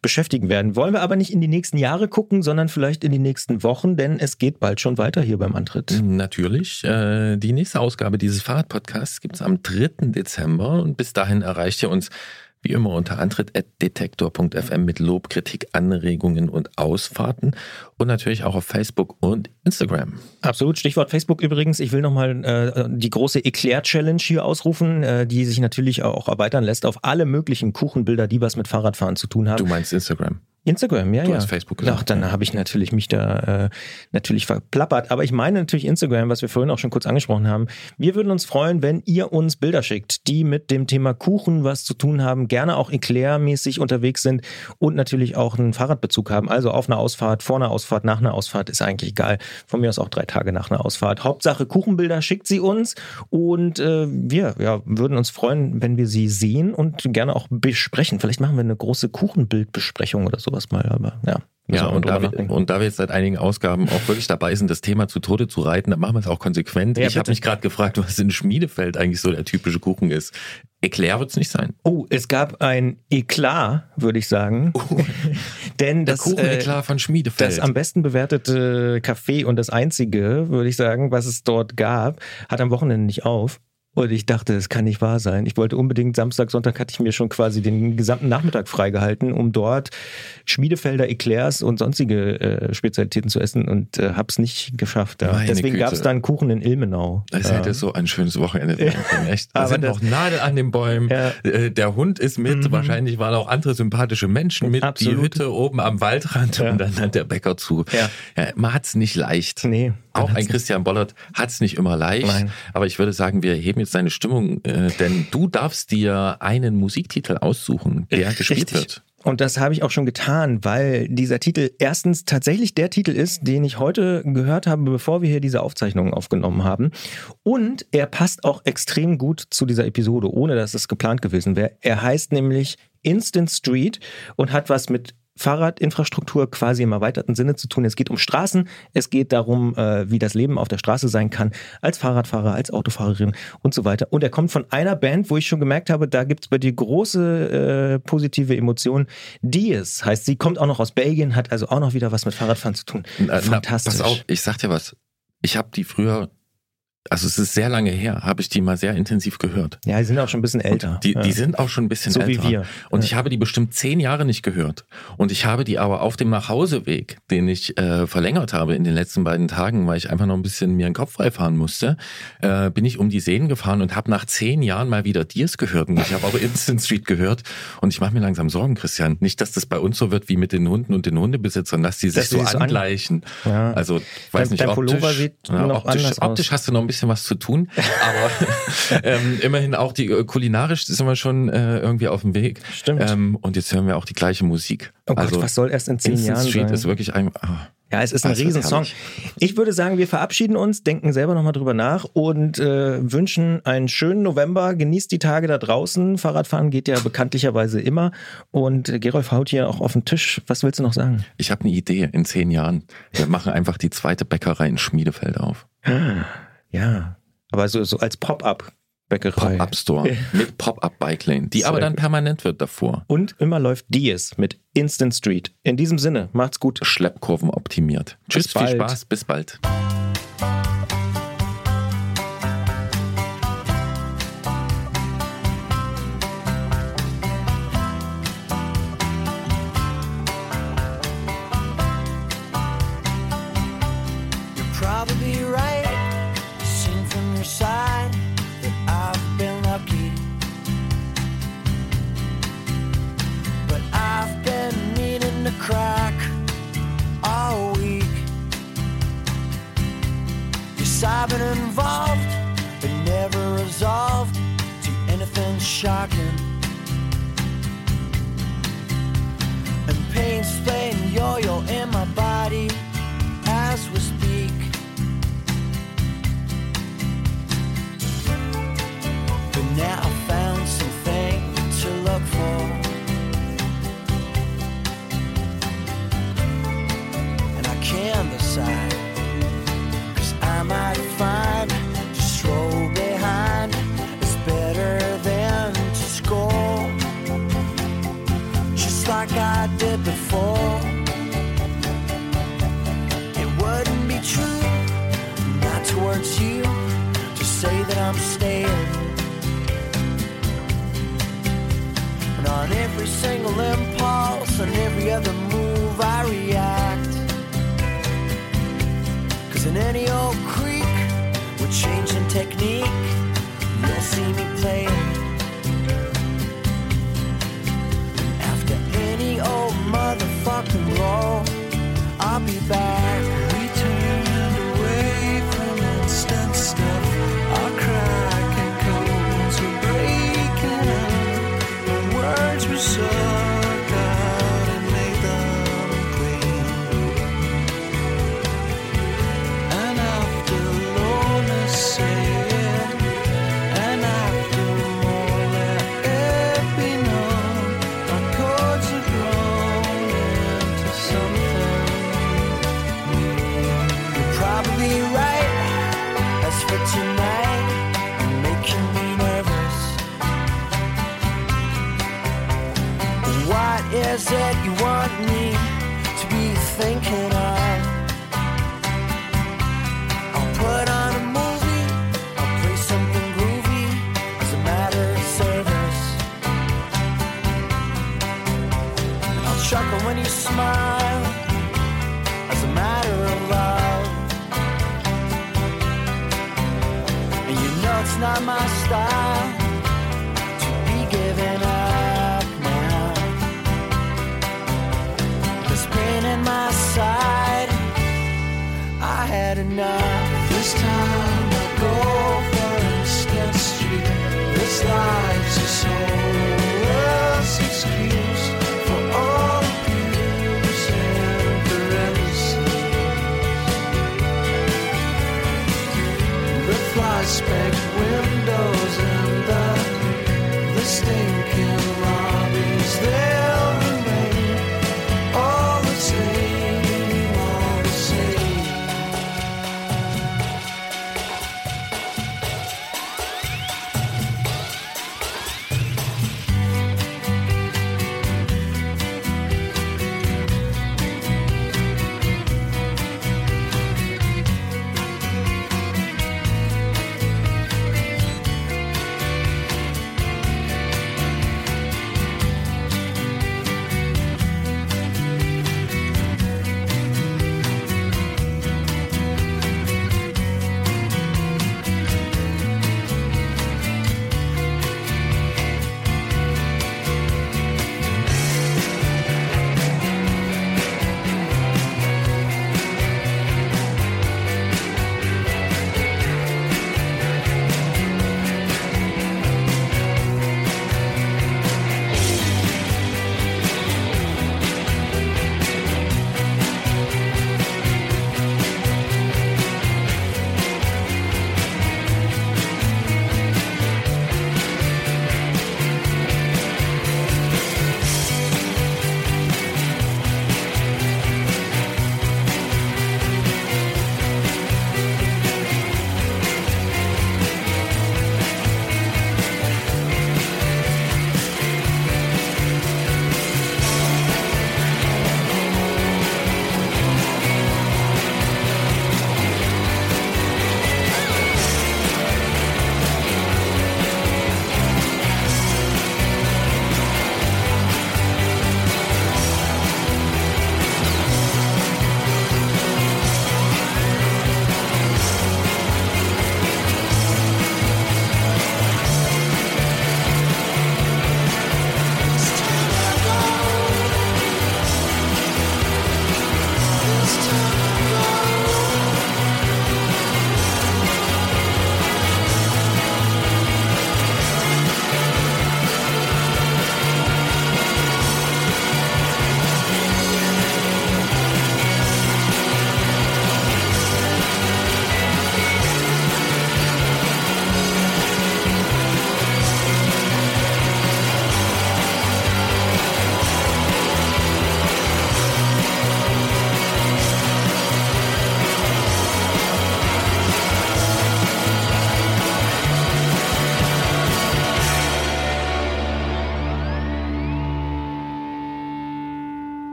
beschäftigen werden. Wollen wir aber nicht in die nächsten Jahre gucken, sondern vielleicht in die nächsten Wochen, denn es geht bald schon weiter hier beim Antritt. Natürlich. Äh, die nächste Ausgabe dieses Fahrradpodcasts gibt es am 3. Dezember und bis dahin erreicht ihr uns wie immer unter antritt.detektor.fm mit Lob, Kritik, Anregungen und Ausfahrten und natürlich auch auf Facebook und Instagram. Absolut. Stichwort Facebook übrigens. Ich will nochmal äh, die große Eclair-Challenge hier ausrufen, äh, die sich natürlich auch erweitern lässt auf alle möglichen Kuchenbilder, die was mit Fahrradfahren zu tun haben. Du meinst Instagram? Instagram, ja, Du ja. hast Facebook gesagt. Ach, dann habe ich natürlich mich da äh, natürlich verplappert. Aber ich meine natürlich Instagram, was wir vorhin auch schon kurz angesprochen haben. Wir würden uns freuen, wenn ihr uns Bilder schickt, die mit dem Thema Kuchen was zu tun haben, gerne auch Eclair-mäßig unterwegs sind und natürlich auch einen Fahrradbezug haben. Also auf einer Ausfahrt, vor einer Ausfahrt, nach einer Ausfahrt ist eigentlich egal. Von mir aus auch drei Tage nach einer Ausfahrt. Hauptsache Kuchenbilder schickt sie uns und äh, wir ja, würden uns freuen, wenn wir sie sehen und gerne auch besprechen. Vielleicht machen wir eine große Kuchenbildbesprechung oder sowas mal. Aber ja, Ja, und da, wir, und da wir jetzt seit einigen Ausgaben auch wirklich dabei sind, das Thema zu Tode zu reiten, dann machen wir es auch konsequent. Ja, ich habe mich gerade gefragt, was in Schmiedefeld eigentlich so der typische Kuchen ist. Eklat wird es nicht sein. Oh, es gab ein Eklat, würde ich sagen. Oh. Denn das, Kuchen-Eklat äh, von Schmiedefeld. Das am besten bewertete Café und das einzige, würde ich sagen, was es dort gab, hat am Wochenende nicht auf. Und ich dachte, es kann nicht wahr sein. Ich wollte unbedingt Samstag, Sonntag hatte ich mir schon quasi den gesamten Nachmittag freigehalten, um dort Schmiedefelder Eclairs und sonstige äh, Spezialitäten zu essen und äh, hab's nicht geschafft. Ja. Deswegen gab es dann Kuchen in Ilmenau. Es ja. hätte so ein schönes Wochenende werden können, echt. Da sind noch Nadel an den Bäumen. Ja. Äh, der Hund ist mit. Mhm. Wahrscheinlich waren auch andere sympathische Menschen mit. Absolut. Die Hütte oben am Waldrand und dann hat der Bäcker zu. Ja. man hat's nicht leicht. Nee. Auch ein Christian Bollert hat's nicht immer leicht. Nein. Aber ich würde sagen, wir heben jetzt deine Stimmung, äh, denn du darfst dir einen Musiktitel aussuchen, der Richtig. gespielt wird. Und das habe ich auch schon getan, weil dieser Titel erstens tatsächlich der Titel ist, den ich heute gehört habe, bevor wir hier diese Aufzeichnungen aufgenommen haben. Und er passt auch extrem gut zu dieser Episode, ohne dass es geplant gewesen wäre. Er heißt nämlich Instant Street und hat was mit Fahrradinfrastruktur quasi im erweiterten Sinne zu tun. Es geht um Straßen, es geht darum, äh, wie das Leben auf der Straße sein kann, als Fahrradfahrer, als Autofahrerin und so weiter. Und er kommt von einer Band, wo ich schon gemerkt habe, da gibt es bei dir große äh, positive Emotionen. Dies heißt, sie kommt auch noch aus Belgien, hat also auch noch wieder was mit Fahrradfahren zu tun. Fantastisch. Na, pass auf, ich sag dir was. Ich habe die früher also es ist sehr lange her, habe ich die mal sehr intensiv gehört. Ja, die sind auch schon ein bisschen älter. die, ja. die sind auch schon ein bisschen so älter. Wie wir. Und ja. ich habe die bestimmt zehn Jahre nicht gehört. Und ich habe die aber auf dem Nachhauseweg, den ich äh, verlängert habe in den letzten beiden Tagen, weil ich einfach noch ein bisschen mir den Kopf frei fahren musste, äh, bin ich um die Seen gefahren und habe nach zehn Jahren mal wieder Diers gehört. Und ich habe auch Instant Street gehört. Und ich mache mir langsam Sorgen, Christian. Nicht, dass das bei uns so wird wie mit den Hunden und den Hundebesitzern, dass die sich das so angleichen. An ja. Also, weiß dein, nicht, dein optisch, sieht ja, optisch, optisch hast du noch ein bisschen was zu tun. Aber ähm, immerhin auch die äh, kulinarisch sind wir schon äh, irgendwie auf dem Weg. Stimmt. Ähm, und jetzt hören wir auch die gleiche Musik. Oh Gott, also, was soll erst in zehn Instant Jahren Street sein? ist wirklich ein. Oh. Ja, es ist ein Riesensong. Ich würde sagen, wir verabschieden uns, denken selber nochmal drüber nach und äh, wünschen einen schönen November. Genießt die Tage da draußen. Fahrradfahren geht ja bekanntlicherweise immer. Und äh, Gerolf haut hier auch auf den Tisch. Was willst du noch sagen? Ich habe eine Idee in zehn Jahren. Wir machen einfach die zweite Bäckerei in Schmiedefeld auf. Ja, aber so, so als Pop-up. Bäckerei. Pop-Up-Store mit Pop-Up-Bike-Lane, die Sehr aber dann permanent wird davor. Und immer läuft Dies mit Instant Street. In diesem Sinne, macht's gut. Schleppkurven optimiert. Tschüss, viel Spaß, bis bald. I've been involved, but never resolved to anything shocking. And pain's playing yo-yo in my body as we speak. But now I found something to look for. And I can before. It wouldn't be true, not towards you, to say that I'm staying. And on every single impulse, on every other move, I react. Cause in any old creek with changing technique, you'll see me playing. Motherfucking roll, I'll be back. Had enough. This time